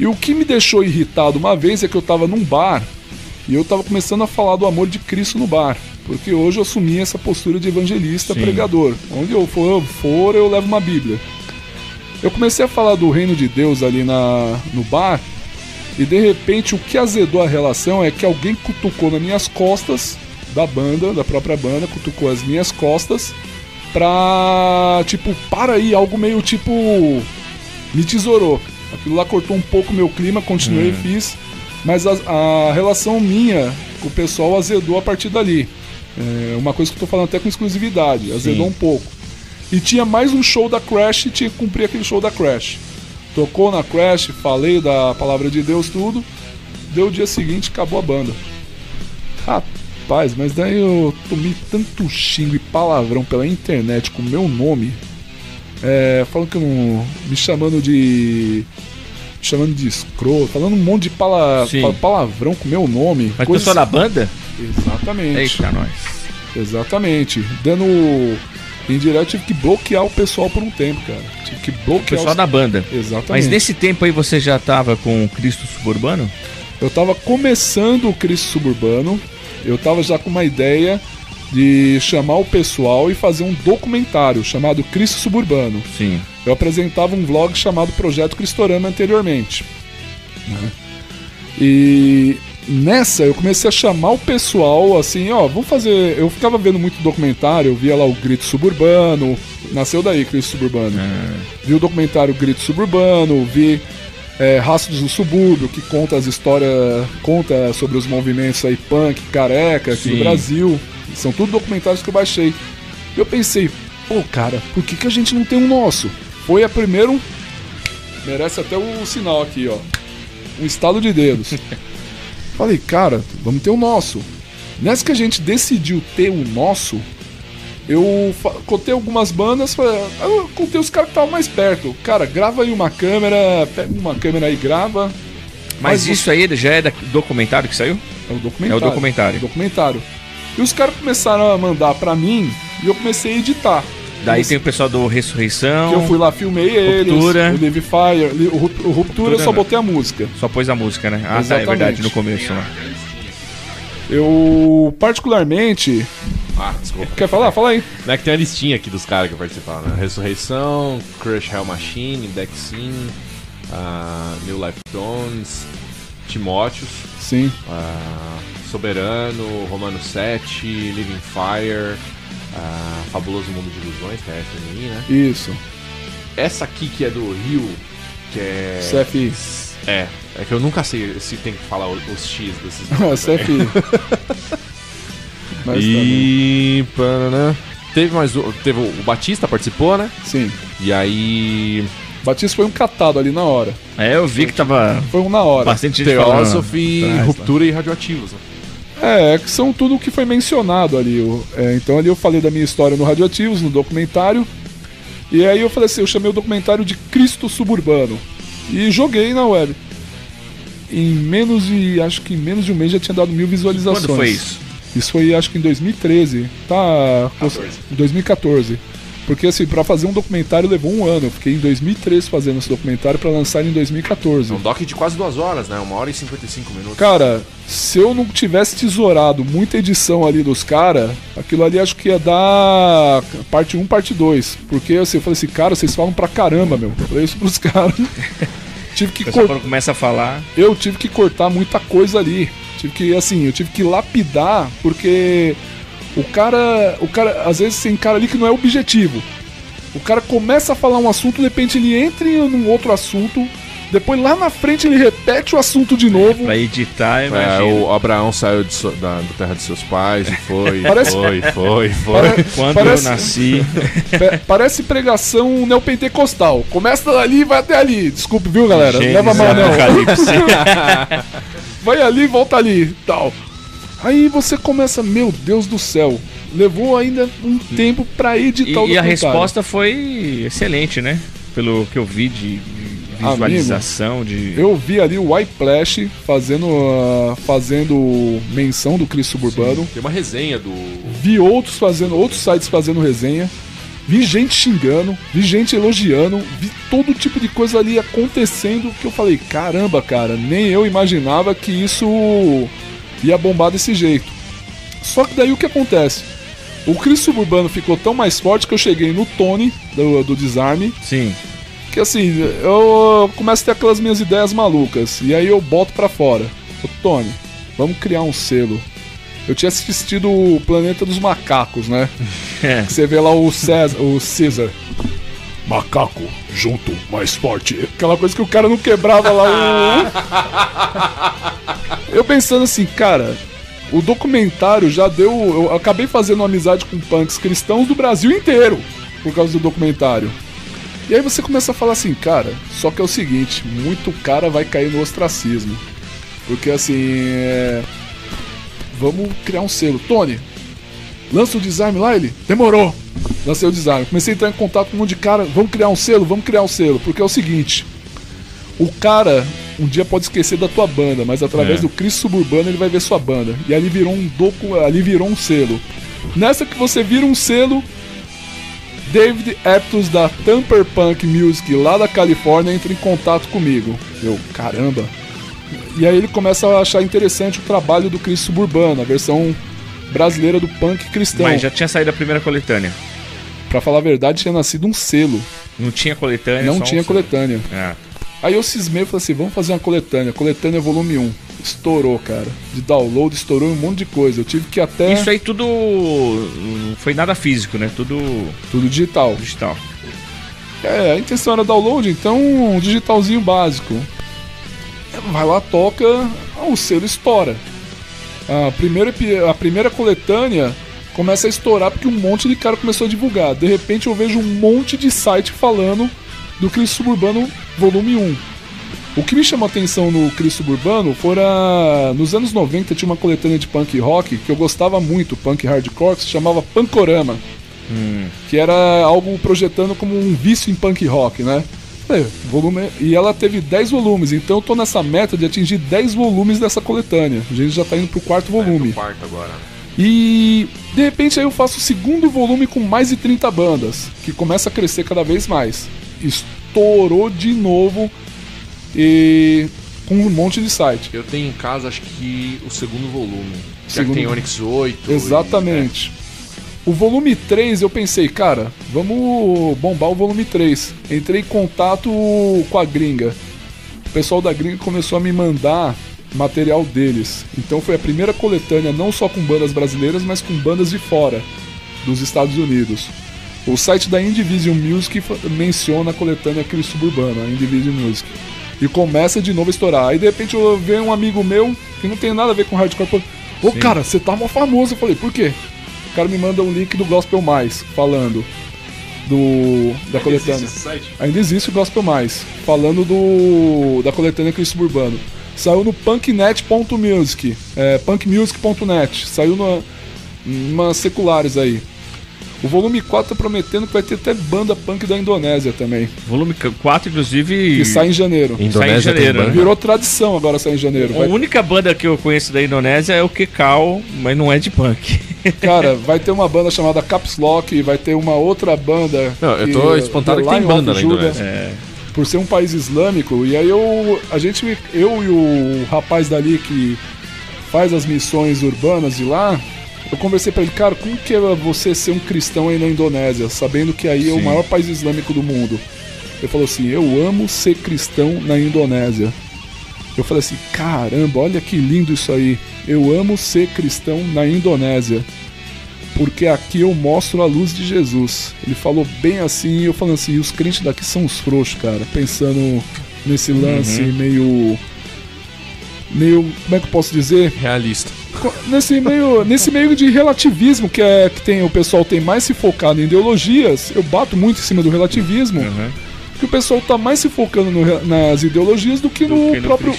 E o que me deixou irritado uma vez é que eu tava num bar e eu tava começando a falar do amor de Cristo no bar. Porque hoje eu assumi essa postura de evangelista, Sim. pregador. Onde eu for, for, eu levo uma Bíblia. Eu comecei a falar do reino de Deus ali na, no bar, e de repente o que azedou a relação é que alguém cutucou nas minhas costas, da banda, da própria banda, cutucou as minhas costas, pra. tipo, para aí, algo meio tipo. me tesourou. Aquilo lá cortou um pouco meu clima, continuei e fiz, mas a, a relação minha com o pessoal azedou a partir dali. É uma coisa que eu tô falando até com exclusividade, azedou Sim. um pouco. E tinha mais um show da Crash e tinha que cumprir aquele show da Crash. Tocou na Crash, falei da palavra de Deus, tudo. Deu o dia seguinte, acabou a banda. Rapaz, mas daí eu tomei tanto xingo e palavrão pela internet com o meu nome. É, falando que me chamando de. me chamando de escroto, falando um monte de pala, Sim. pa- palavrão com o meu nome. Mas o coisa- pessoal da banda? Exatamente. Eita, nós. Exatamente. Dando. Em direto, tive que bloquear o pessoal por um tempo, cara. Tive que O bloquear pessoal os... da banda. Exatamente. Mas nesse tempo aí você já tava com o Cristo Suburbano? Eu tava começando o Cristo Suburbano. Eu tava já com uma ideia de chamar o pessoal e fazer um documentário chamado Cristo Suburbano. Sim. Eu apresentava um vlog chamado Projeto Cristorama anteriormente. né? E nessa eu comecei a chamar o pessoal assim, ó, vamos fazer. Eu ficava vendo muito documentário, eu via lá o Grito Suburbano, nasceu daí Cristo Suburbano. Vi o documentário Grito Suburbano, vi é, Rastros do Subúrbio, que conta as histórias, conta sobre os movimentos aí punk, careca aqui Sim. no Brasil. São tudo documentários que eu baixei. Eu pensei, pô, cara, por que, que a gente não tem um nosso? Foi a primeiro. Merece até o sinal aqui, ó. Um estalo de dedos. Falei, cara, vamos ter o nosso. Nessa que a gente decidiu ter o nosso, eu contei algumas bandas, falei, eu contei os caras que estavam mais perto. Cara, grava aí uma câmera, pega uma câmera aí e grava. Mas Mas isso aí já é documentário que saiu? É o documentário. É o documentário. É o documentário. E os caras começaram a mandar pra mim e eu comecei a editar. Daí tem o pessoal do Ressurreição. que eu fui lá, filmei eles, Ruptura. o Live Fire, o, Rup- o Ruptura eu só não. botei a música. Só pôs a música, né? Ah, tá, é Exatamente. verdade, no começo. Né? Eu, particularmente. Ah, desculpa. Quer falar? Fala aí. Não é que tem uma listinha aqui dos caras que participaram, né? Ressurreição, Crush Hell Machine, Dexin, ah, New Life Tones, Timóteos, Sim. ah, Soberano, Romano 7, Living Fire, ah, Fabuloso Mundo de Ilusões, que é a FMI, né? Isso. Essa aqui que é do Rio, que é. CFI. É, é que eu nunca sei se tem que falar o- os X desses. CFI. Mas tá bem. e. Paraná. Teve mais um. Teve o o Batista participou, né? Sim. E aí. Batista foi um catado ali na hora. É, eu vi que tava Foi um na hora. bastante atrás, tá. Ruptura e Radioativos. Né? É, que são tudo o que foi mencionado ali. o- é, então ali eu falei da minha história no Radioativos, no documentário. E aí eu falei assim, eu chamei o documentário de Cristo Suburbano. E joguei na web. Em menos de. acho que em menos de um mês já tinha dado mil visualizações. Quando foi isso? Isso foi acho que em 2013. Tá. 2014. Porque assim, pra fazer um documentário levou um ano. Eu fiquei em 2013 fazendo esse documentário pra lançar ele em 2014. É um doc de quase duas horas, né? Uma hora e 55 minutos. Cara, se eu não tivesse tesourado muita edição ali dos caras, aquilo ali acho que ia dar parte 1, parte 2. Porque assim, eu falei assim, cara, vocês falam pra caramba, meu. Eu falei isso pros caras. tive que cor- quando começa a falar. Eu tive que cortar muita coisa ali. Tive que, assim, eu tive que lapidar, porque o cara. O cara, às vezes tem cara ali que não é objetivo. O cara começa a falar um assunto, de repente ele entra em um outro assunto, depois lá na frente ele repete o assunto de novo. Pra editar, É, imagina. o Abraão saiu de so- da, da terra de seus pais e foi, Parece- foi, foi, foi. Pare- Quando parece, eu nasci. parece pregação neopentecostal. Começa dali e vai até ali. Desculpe, viu, galera? Gênesis Leva mal, não. Vai ali e volta ali. Tal. Aí você começa, meu Deus do céu. Levou ainda um tempo pra editar E, o e a resposta foi excelente, né? Pelo que eu vi de de visualização, de. Eu vi ali o Whiplash fazendo, ah, fazendo menção do Cris Suburbano. Tem uma resenha do. Vi outros fazendo, outros sites fazendo resenha. Vi gente xingando, vi gente elogiando, vi todo tipo de coisa ali acontecendo que eu falei, caramba, cara, nem eu imaginava que isso ia bombar desse jeito. Só que daí o que acontece? O Cris Suburbano ficou tão mais forte que eu cheguei no Tony do, do Desarme, Sim. que assim, eu começo a ter aquelas minhas ideias malucas. E aí eu boto pra fora. Ô Tony, vamos criar um selo. Eu tinha assistido o Planeta dos Macacos, né? É. Que Você vê lá o César, o Caesar. Macaco, junto, mais forte. Aquela coisa que o cara não quebrava lá. Eu pensando assim, cara, o documentário já deu. Eu acabei fazendo amizade com punks cristãos do Brasil inteiro por causa do documentário. E aí você começa a falar assim, cara, só que é o seguinte, muito cara vai cair no ostracismo. Porque assim, é... vamos criar um selo. Tony, lança o desarme lá, ele? Demorou. Lancei o desarme. Comecei a entrar em contato com um monte de cara, vamos criar um selo, vamos criar um selo. Porque é o seguinte, o cara um dia pode esquecer da tua banda, mas através É. do Cris Suburbano ele vai ver sua banda. E ali virou um docu... ali virou um selo. Nessa que você vira um selo, David Eptos da Tamper Punk Music lá da Califórnia entra em contato comigo. Eu, caramba. E aí ele começa a achar interessante o trabalho do Cris Suburbano, a versão brasileira do punk cristão. Mas já tinha saído a primeira coletânea. Pra falar a verdade, tinha nascido um selo. Não tinha coletânea. não só um tinha selo. coletânea. É. Aí eu cismei e falei assim, vamos fazer uma coletânea. Coletânea volume 1. Estourou, cara. De download, estourou um monte de coisa. Eu tive que até... Isso aí tudo foi nada físico, né? Tudo Tudo digital. digital. É, a intenção era download, então um digitalzinho básico. Vai lá, toca, ah, o selo estoura. A primeira, a primeira coletânea começa a estourar porque um monte de cara começou a divulgar. De repente eu vejo um monte de site falando do Cris Suburbano Volume 1. O que me chamou a atenção no Cris Suburbano fora. Nos anos 90 tinha uma coletânea de punk rock que eu gostava muito, punk hardcore, que se chamava Pankorama que era algo projetando como um vício em punk rock, né? É, volume... E ela teve 10 volumes, então eu tô nessa meta de atingir 10 volumes dessa coletânea. A gente já tá indo pro quarto volume. No quarto agora. E de repente aí eu faço o segundo volume com mais de 30 bandas, que começa a crescer cada vez mais. Estourou de novo e com um monte de site. Eu tenho em casa, acho que o segundo volume. Já Segundo- que tem Onyx 8. Exatamente. O volume 3 eu pensei, cara, vamos bombar o volume 3. Entrei em contato com a gringa. O pessoal da gringa começou a me mandar material deles. Então foi a primeira coletânea não só com bandas brasileiras, mas com bandas de fora dos Estados Unidos. O site da Indivision Music menciona a coletânea Cris Suburbana, a Indivision Music. E começa de novo a estourar. Aí de repente eu vejo um amigo meu que não tem nada a ver com hardcore. falou, Ô cara, você tá mó famoso. Eu falei, por quê? O cara me manda um link do Gospel Mais, falando do da coletânea. site? Ainda existe o Gospel Mais, falando do da coletânea Cristo Urbano. Saiu no punknet.music, é, punkmusic.net, saiu na, umas seculares aí. O volume 4 tá prometendo que vai ter até banda punk da Indonésia também, Volume 4, inclusive. que sai em janeiro. Indonésia Sai em janeiro, tem banda? Virou tradição agora sair em janeiro. A Vai- única banda que eu conheço da Indonésia é o Kekal, mas não é de punk. cara, vai ter uma banda chamada Caps Lock, vai ter uma outra banda. Não, eu tô espantado que tem banda na. Indonésia. É. por ser um país islâmico, e aí eu, a gente, eu e o rapaz dali que faz as missões urbanas de lá, eu conversei pra ele, cara, como que é você ser um cristão aí na Indonésia, sabendo que aí é o Sim. maior país islâmico do mundo? Ele falou assim, eu amo ser cristão na Indonésia. Eu falei assim, caramba, olha que lindo isso aí. Eu amo ser cristão na Indonésia. Porque aqui eu mostro a luz de Jesus. Ele falou bem assim, e eu falando assim, e os crentes daqui são os frouxos, cara. Pensando nesse lance meio. Meio. Como é que eu posso dizer? Realista. Nesse meio, nesse meio de relativismo que, é, que tem, o pessoal tem mais se focado em ideologias, eu bato muito em cima do relativismo, Uhum. que o pessoal tá mais se focando no nas ideologias do que, Do no, que no próprio,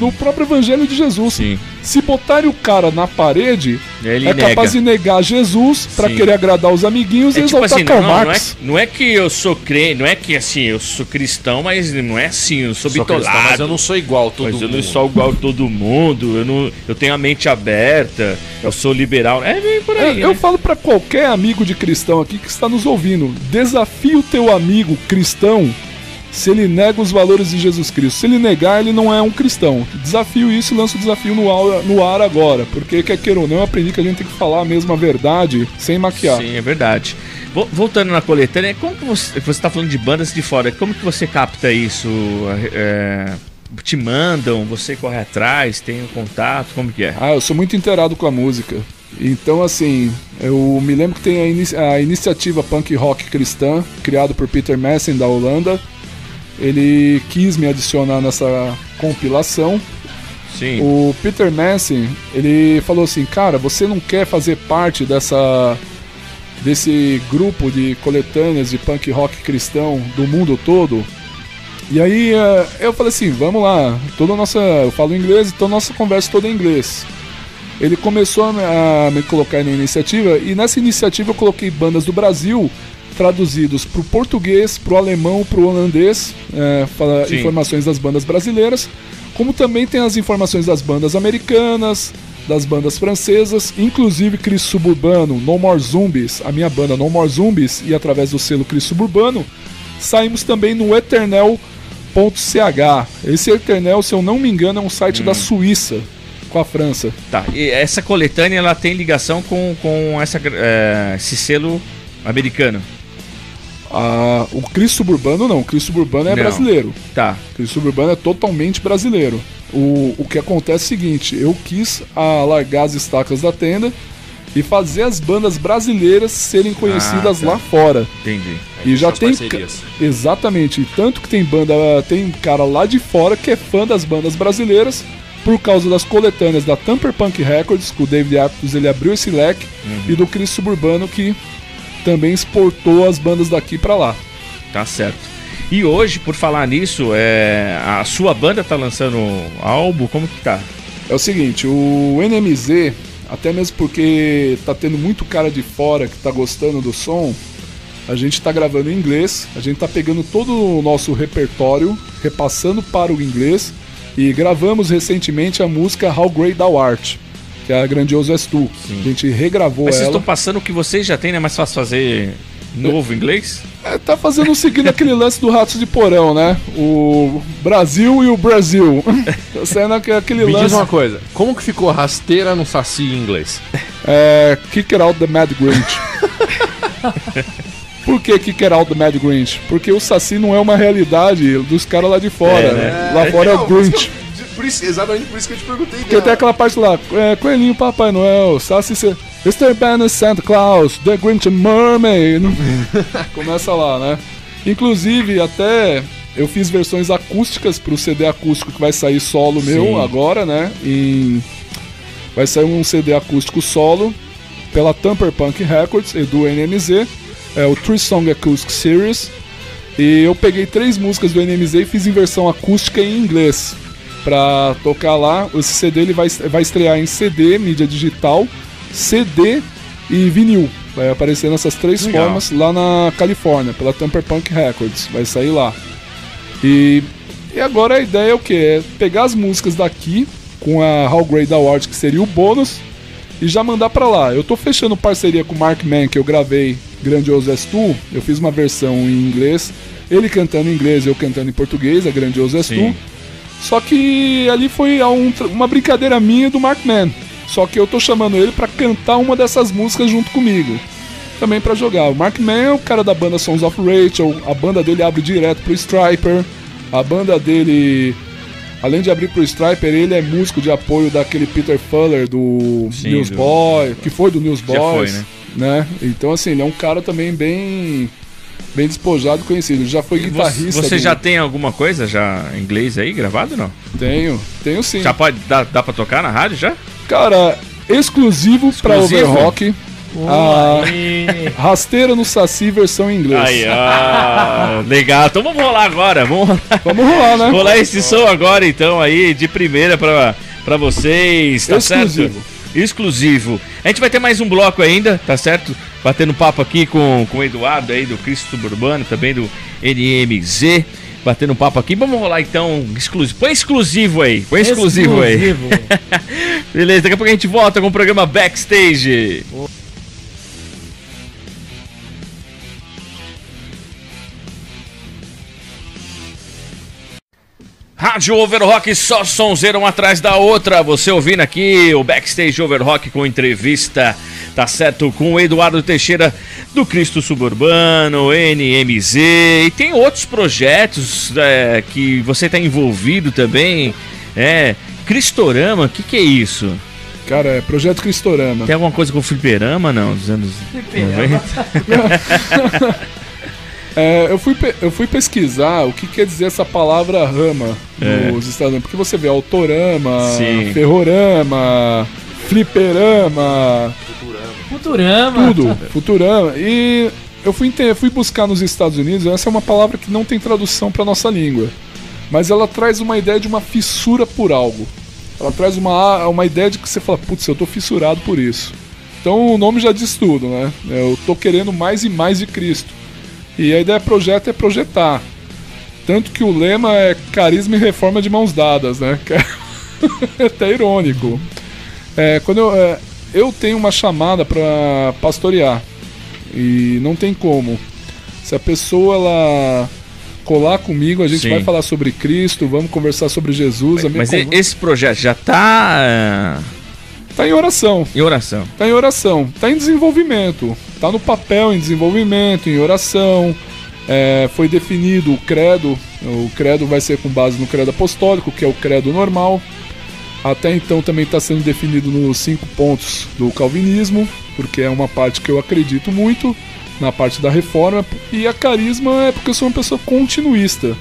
no próprio evangelho de Jesus. Sim. Se botarem o cara na parede, Ele é nega. capaz de negar Jesus pra Sim. querer agradar os amiguinhos e É tipo exaltar assim, Karl não, não, é, Marx. não é que eu sou crente, não é que assim, eu sou cristão, mas não é assim, eu sou Sou bitolado. cristão, mas eu não sou igual a todo Mas eu mundo. não sou igual a todo mundo, eu, não, eu tenho a mente aberta, eu sou liberal. É bem por aí. É, eu né? falo pra qualquer amigo de cristão aqui que está nos ouvindo: desafie o teu amigo cristão se ele nega os valores de Jesus Cristo. Se ele negar, ele não é um cristão. Desafio isso e lanço o desafio no ar, no ar agora. Porque, quer queira ou não, eu aprendi que a gente tem que falar a mesma verdade sem maquiar. Sim, é verdade. Vo- Voltando na coletânea, como que você, você tá falando de bandas de fora, como que você capta isso? É, te mandam, você corre atrás, tem um contato, como que é? Ah, eu sou muito inteirado com a música. Então, assim, eu me lembro que tem a, ini- a iniciativa punk rock cristã, criado por Peter Messen, da Holanda. Ele quis me adicionar nessa compilação. Sim. O Peter Messen, ele falou assim, cara, você não quer fazer parte dessa desse grupo de coletâneas de punk rock cristão do mundo todo? E aí eh, eu falei assim, vamos lá, toda nossa, eu falo inglês, então nossa conversa toda em inglês. Ele começou a me, a me colocar na iniciativa e nessa iniciativa eu coloquei bandas do Brasil traduzidos para o português, para o alemão, para o holandês, Sim. informações das bandas brasileiras, como também tem as informações das bandas americanas, das bandas francesas, inclusive Cris Suburbano, No More Zombies, a minha banda No More Zombies, e através do selo Cris Suburbano, saímos também no Eternel.ch. Esse Eternel, se eu não me engano, é um site da Suíça com a França. Tá, e essa coletânea ela tem ligação com, com essa, é, esse selo americano. Ah, o Cris Suburbano não, o Cris Suburbano é Não. brasileiro. Tá, O Cris Suburbano é totalmente brasileiro. O, o que acontece é o seguinte, eu quis alargar as estacas da tenda e fazer as bandas brasileiras serem conhecidas Ah, tá. lá fora. entendi. E já tem. parcerias. Exatamente. Tanto que tem banda. Tem cara lá de fora que é fã das bandas brasileiras. Por causa das coletâneas da Tamper Punk Records, que o David Aptos ele abriu esse leque, Uhum. e do Cris Suburbano que também exportou as bandas daqui pra lá. Tá certo. E hoje, por falar nisso, é, a sua banda tá lançando álbum, como que tá? É o seguinte, o NMZ, até mesmo porque tá tendo muito cara de fora que tá gostando do som, a gente tá gravando em inglês, a gente tá pegando todo o nosso repertório, repassando para o inglês e gravamos recentemente a música How Great Thou Art, que é a Grandioso És Tu. A gente regravou Mas vocês ela. estão passando o que vocês já têm, né? É mais fácil fazer novo inglês? É, tá fazendo seguindo aquele lance do Ratos de Porão, né? O Brasil e o Brasil. tá saindo aque- aquele Me diz lance. uma coisa, como que ficou rasteira no saci em inglês? É, Kick It Out the Mad Grinch. Por que Kick It Out the Mad Grinch? Porque o Saci não é uma realidade dos caras lá de fora. É, né? Lá fora é o Grinch. Por isso, exatamente por isso que eu te perguntei. Porque tem aquela parte lá, é, Coelhinho Papai Noel, Saci. Mr. Banner Santa Claus, The Grinch and Mermaid. Começa lá, né? Inclusive, até eu fiz versões acústicas pro CD acústico que vai sair solo meu Sim. agora, né? Em... Vai sair um CD acústico solo pela Tamper Punk Records e do NMZ, é o Three Song Acoustic Series. E eu peguei três músicas do NMZ e fiz em versão acústica em inglês pra tocar lá. Esse CD ele vai, vai estrear em CD, mídia digital, CD e vinil. Vai aparecer nessas três Legal. formas lá na Califórnia, pela Tamper Punk Records. Vai sair lá. E, e agora a ideia é o que? É pegar as músicas daqui com a How Great Thou Art, que seria o bônus, e já mandar pra lá. Eu tô fechando parceria com o Mark Mann, que eu gravei Grandioso És Tu. Eu fiz uma versão em inglês, ele cantando em inglês, eu cantando em português, a Grandioso És. Tu. Só que ali foi um uma brincadeira minha do Mark Mann. Só que eu tô chamando ele pra cantar uma dessas músicas junto comigo. Também pra jogar. O Mark Mann é o cara da banda Sons of Rachel. A banda dele abre direto pro Striper. A banda dele, além de abrir pro Striper, ele é músico de apoio daquele Peter Fuller do Sim, do- Newsboy, que foi do Newsboys, foi, né? né? Então assim, ele é um cara também bem bem despojado e conhecido. Já foi guitarrista. você do- já tem alguma coisa já em inglês aí gravado ou não? tenho, tenho sim. Já pode dar dá pra tocar na rádio já? Cara, exclusivo, pra Exclusivo? Overrock. A rasteira no Saci versão em inglês. Aí, ó. Legal. Então vamos rolar agora. Vamos rolar, Vamos rolar, né? rolar esse som agora, então, aí, de primeira pra, pra vocês, tá Exclusivo. certo? Exclusivo. A gente vai ter mais um bloco ainda, tá certo? Batendo papo aqui com, com o Eduardo aí do Cristo Suburbano, também do NMZ. Batendo papo aqui. Vamos rolar então exclusivo. Põe exclusivo aí. Põe exclusivo, aí. Exclusivo. Beleza, daqui a pouco a gente volta com o programa Backstage. Rádio Overrock, só sonzeira um atrás da outra. Você ouvindo aqui o Backstage Overrock com entrevista, tá certo? Com o Eduardo Teixeira do Cristo Suburbano, NMZ. E tem outros projetos é, que você está envolvido também. É, Cristorama, o que, que é isso? Cara, é Projeto Cristorama. Tem alguma coisa com fliperama, não? Dos anos 90? É, eu, fui, eu fui pesquisar o que quer dizer essa palavra rama É. nos Estados Unidos. Porque você vê autorama, Sim. ferrorama, fliperama, Futurama. tudo, futurama. E eu fui, fui buscar nos Estados Unidos, essa é uma palavra que não tem tradução para nossa língua. Mas ela traz uma ideia de uma fissura por algo. Ela traz uma, uma ideia de que você fala, putz, eu tô fissurado por isso. Então o nome já diz tudo, né? Eu tô querendo mais e mais de Cristo. E a ideia projeto é projetar. Tanto que o lema é carisma e reforma de mãos dadas, né? É até irônico. É, quando eu, é, eu tenho uma chamada para pastorear e não tem como. Se a pessoa ela colar comigo, a gente Sim. vai falar sobre Cristo, vamos conversar sobre Jesus. minha Mas conv- esse projeto já tá Tá em oração. em oração. Tá em oração, tá em desenvolvimento, tá no papel em desenvolvimento, em oração. É, foi definido o credo, o credo vai ser com base no credo apostólico, que é o credo normal. Até então também está sendo definido nos cinco pontos do calvinismo, porque é uma parte que eu acredito muito na parte da reforma. E a carisma é porque eu sou uma pessoa continuista.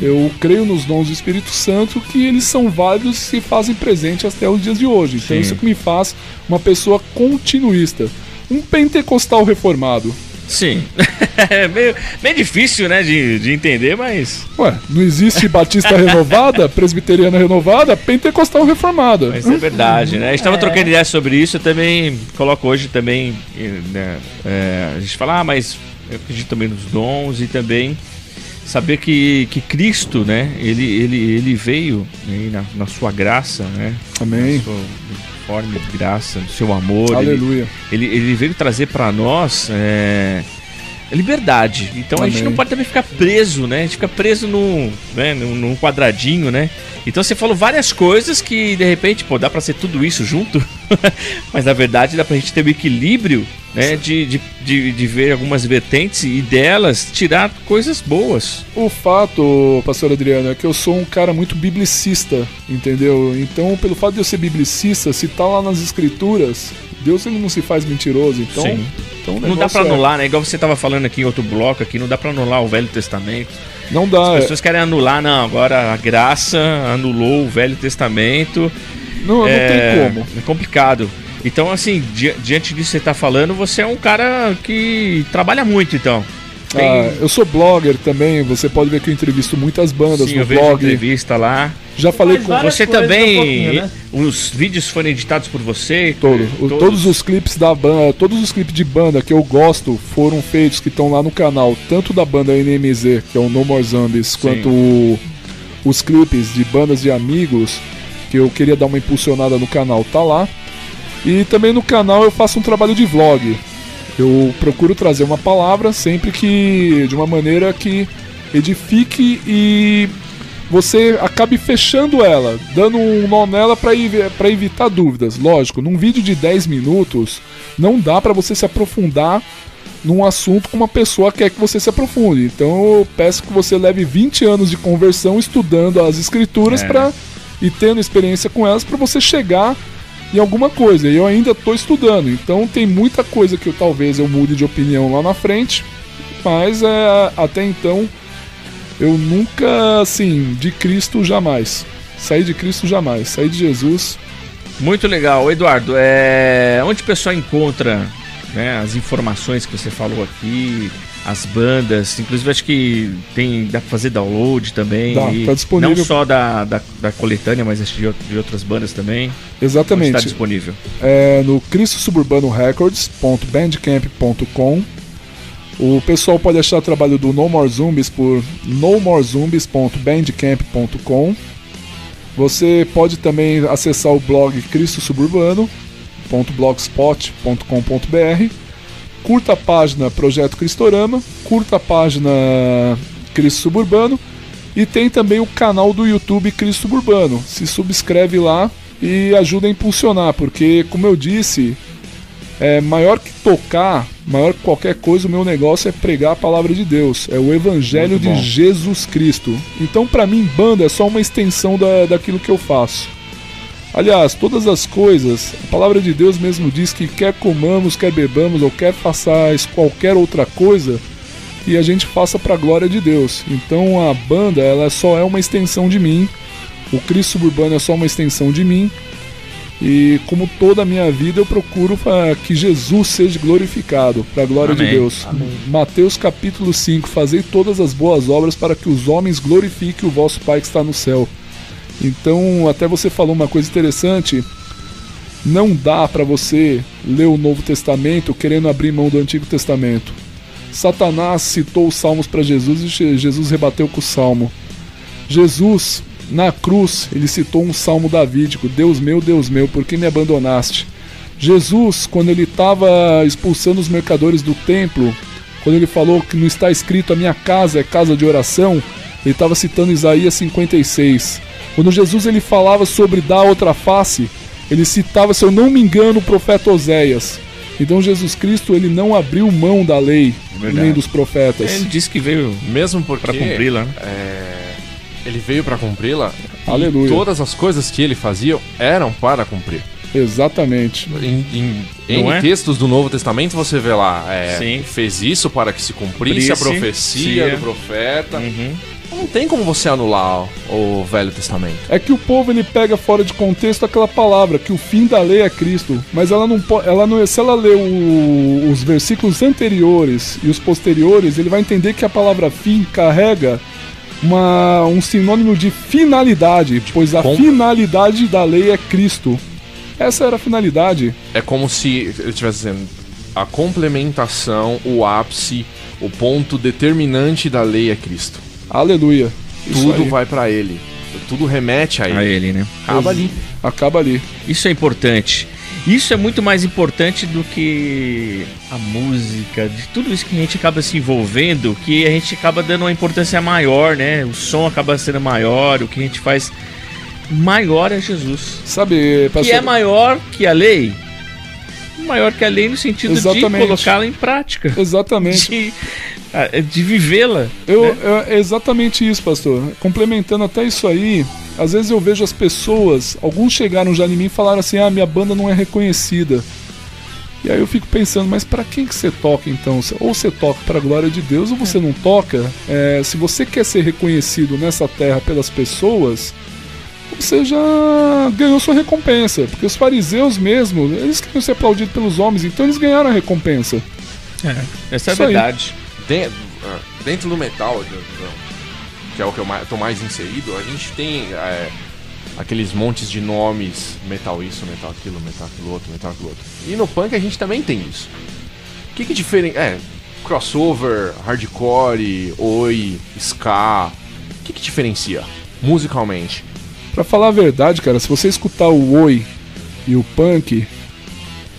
Eu creio nos dons do Espírito Santo que eles são válidos e se fazem presente até os dias de hoje. Então Sim. isso que me faz uma pessoa continuista. Um pentecostal reformado. Sim. é meio, meio difícil, né, de, de entender, mas. Ué, não existe batista renovada, presbiteriana renovada, pentecostal reformada. Mas é verdade, né? A gente tava É. trocando ideia sobre isso, eu também coloco hoje também. eh, né, é, a gente fala, ah, mas eu acredito também nos dons e também saber que, que Cristo, né? Ele, ele, ele veio né, na, na sua graça, né? Amém. De graça, no seu amor. ele- Aleluia. ele, ele veio trazer pra nós é, liberdade. Então a gente não pode também ficar preso, né? A gente fica preso num, né, num, quadradinho, né? Então você falou várias coisas que de repente, pô, dá pra ser tudo isso junto, mas na verdade dá pra gente ter um equilíbrio, né? De, de, de, de ver algumas vertentes e delas tirar coisas boas. O fato, pastor Adriano, é que eu sou um cara muito biblicista, entendeu? Então, pelo fato de eu ser biblicista, se tá lá nas escrituras, Deus ele não se faz mentiroso. Então, Sim. então Não dá pra é- anular, né? Igual você tava falando aqui em outro bloco aqui, não dá pra anular o Velho Testamento. Não dá. As é- pessoas querem anular, não. Agora a graça anulou o Velho Testamento. Não, não é, tem como. É complicado. Então, assim, di- diante disso que você tá falando, você é um cara que trabalha muito, então. Tem, Ah, eu sou blogger também, você pode ver que eu entrevisto muitas bandas sim, no eu vejo blog. entrevista lá. Já falei com Você um também. pouquinho, né? Os vídeos foram editados por você? Todo, o- todos. os clipes da banda, todos os clipes de banda que eu gosto foram feitos que estão lá no canal, tanto da banda NMZ, que é o No More Zombies, quanto o- os clipes de bandas de amigos que eu queria dar uma impulsionada no canal, tá lá. E também no canal eu faço um trabalho de vlog. Eu procuro trazer uma palavra sempre que de uma maneira que edifique e você acabe fechando ela, dando um nó nela para evitar dúvidas. Lógico, num vídeo de 10 minutos não dá para você se aprofundar num assunto que uma pessoa quer que você se aprofunde. Então eu peço que você leve 20 anos de conversão estudando as escrituras É. para e tendo experiência com elas para você chegar em alguma coisa. E eu ainda estou estudando, então tem muita coisa que eu talvez eu mude de opinião lá na frente, mas é, até então eu nunca, assim, de Cristo jamais. Saí de Cristo jamais. Saí de Jesus. Muito legal. Eduardo, é... onde o pessoal encontra né, as informações que você falou aqui, as bandas, inclusive acho que tem dá pra fazer download também. Dá, tá disponível. Não só da, da, da coletânea, mas de, de outras bandas também. Exatamente. Está disponível. é, no cristosuburbanorecords.bandcamp.com. O pessoal pode achar o trabalho do No More Zombies por nomorezombies.bandcamp.com. Você pode também acessar o blog cristosuburbano.blogspot.com.br. Curta a página Projeto Cristorama, curta a página Cristo Suburbano e tem também o canal do YouTube Cristo Suburbano. Se subscreve lá e ajuda a impulsionar, porque como eu disse, é maior que tocar, maior que qualquer coisa, o meu negócio é pregar a palavra de Deus, é o evangelho de Jesus Cristo. Então, para mim, banda é só uma extensão da, daquilo que eu faço. Aliás, todas as coisas, a palavra de Deus mesmo diz que quer comamos, quer bebamos ou quer façais qualquer outra coisa, que a gente faça para a glória de Deus. Então a banda, ela só é uma extensão de mim. O Cristo Suburbano é só uma extensão de mim. E como toda a minha vida eu procuro que Jesus seja glorificado para a glória de Amém. Deus. Mateus capítulo 5, fazei todas as boas obras para que os homens glorifiquem o vosso Pai que está no céu. Então, até você falou uma coisa interessante, não dá para você ler o Novo Testamento querendo abrir mão do Antigo Testamento. Satanás citou os salmos para Jesus e Je- Jesus rebateu com o salmo. Jesus, na cruz, ele citou um salmo davídico: Deus meu, Deus meu, por que me abandonaste? Jesus, quando ele estava expulsando os mercadores do templo, quando ele falou que não está escrito a minha casa é casa de oração, ele estava citando Isaías 56. Quando Jesus ele falava sobre dar outra face, ele citava, se eu não me engano, o profeta Oséias. Então Jesus Cristo ele não abriu mão da lei verdade. nem dos profetas. Ele disse que veio Mesmo para cumpri-la. né? é, ele veio pra cumpri-la. e Aleluia. Todas as coisas que ele fazia eram para cumprir. Exatamente. Em, em N é? textos do Novo Testamento você vê lá, é, Sim. fez isso para que se cumprisse a Cumprisse, profecia sim. do profeta. Uhum. Não tem como você anular o, o Velho Testamento. É que o povo ele pega fora de contexto aquela palavra que o fim da lei é Cristo, mas ela não pode, ela não, se ela ler o- os versículos anteriores e os posteriores, ele vai entender que a palavra fim carrega uma, um sinônimo de finalidade, pois a com- finalidade da lei é Cristo. Essa era a finalidade. É como se ele estivesse dizendo a complementação, o ápice, o ponto determinante da lei é Cristo. Aleluia. Tudo vai pra ele. Tudo remete a ele. A ele, né? Acaba ali. Acaba ali. Isso é importante. Isso é muito mais importante do que a música, de tudo isso que a gente acaba se envolvendo, que a gente acaba dando uma importância maior, né? O som acaba sendo maior, o que a gente faz maior é Jesus. Sabe, Que pastor, é maior que a lei. Maior que a lei no sentido Exatamente. de colocá-la em prática. exatamente. De, ah, de vivê-la. Eu, né? eu- é exatamente isso, pastor. Complementando até isso aí, às vezes eu vejo as pessoas, alguns chegaram já em mim e falaram assim: ah, minha banda não é reconhecida. E aí eu fico pensando, mas pra quem que você toca então? Ou você toca pra glória de Deus, ou você não toca. É, se você quer ser reconhecido nessa terra pelas pessoas, você já ganhou sua recompensa. Porque os fariseus mesmo, eles queriam ser aplaudidos pelos homens, então eles ganharam a recompensa. Essa é a verdade. Den- ah, Dentro do metal, que é o que eu tô mais inserido, a gente tem é, aqueles montes de nomes, metal isso, metal aquilo, metal aquilo outro, metal aquilo outro. E no punk a gente também tem isso. O que que diferencia? É, crossover, hardcore, oi, ska. O que que diferencia musicalmente? Pra falar a verdade, cara, se você escutar o Oi e o Punk,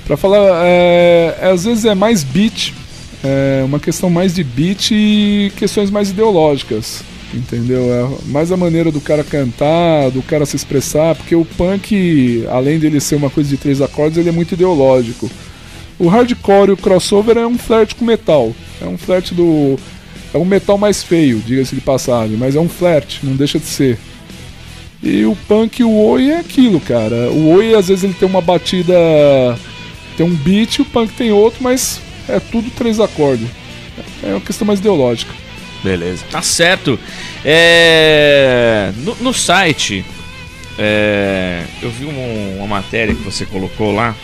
pra falar, é, é, às vezes é mais beat, é uma questão mais de beat e questões mais ideológicas, entendeu? É mais a maneira do cara cantar, do cara se expressar, porque o Punk, além dele ser uma coisa de três acordes, ele é muito ideológico. O hardcore e o crossover é um flerte com metal, é um flerte do... É um metal mais feio, diga-se de passagem, mas é um flerte, não deixa de ser. E o punk o oi é aquilo, cara. O oi às vezes ele tem uma batida. Tem um beat, o punk tem outro, mas é tudo três acordes. É uma questão mais ideológica. Beleza. Tá certo. É, no, no site, é, eu vi um- uma matéria que você colocou lá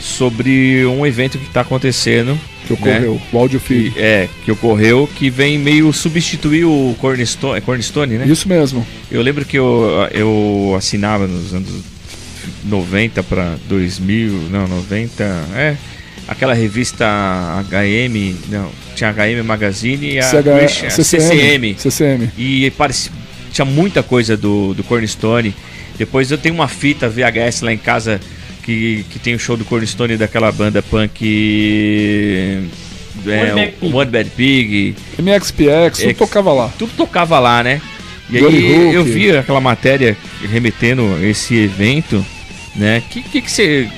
sobre um evento que está acontecendo. Que ocorreu, o áudio. Que, é, que ocorreu, que vem meio substituir o Cornerstone, é Cornerstone, né? Isso mesmo. Eu lembro que eu, eu assinava nos anos 90 para 2000, não, 90, é, aquela revista HM, não, tinha HM Magazine e a, CH, a CCM. CCM. E parecia, tinha muita coisa do, do Cornerstone. Depois eu tenho uma fita VHS lá em casa que, que tem o show do Cornerstone daquela banda punk. É, One Bad Pig. One Bad Pig. MXPX, tudo É, tocava lá. Tudo tocava lá, né? E Johnny aí eu vi aquela matéria remetendo esse evento, né? Que que que você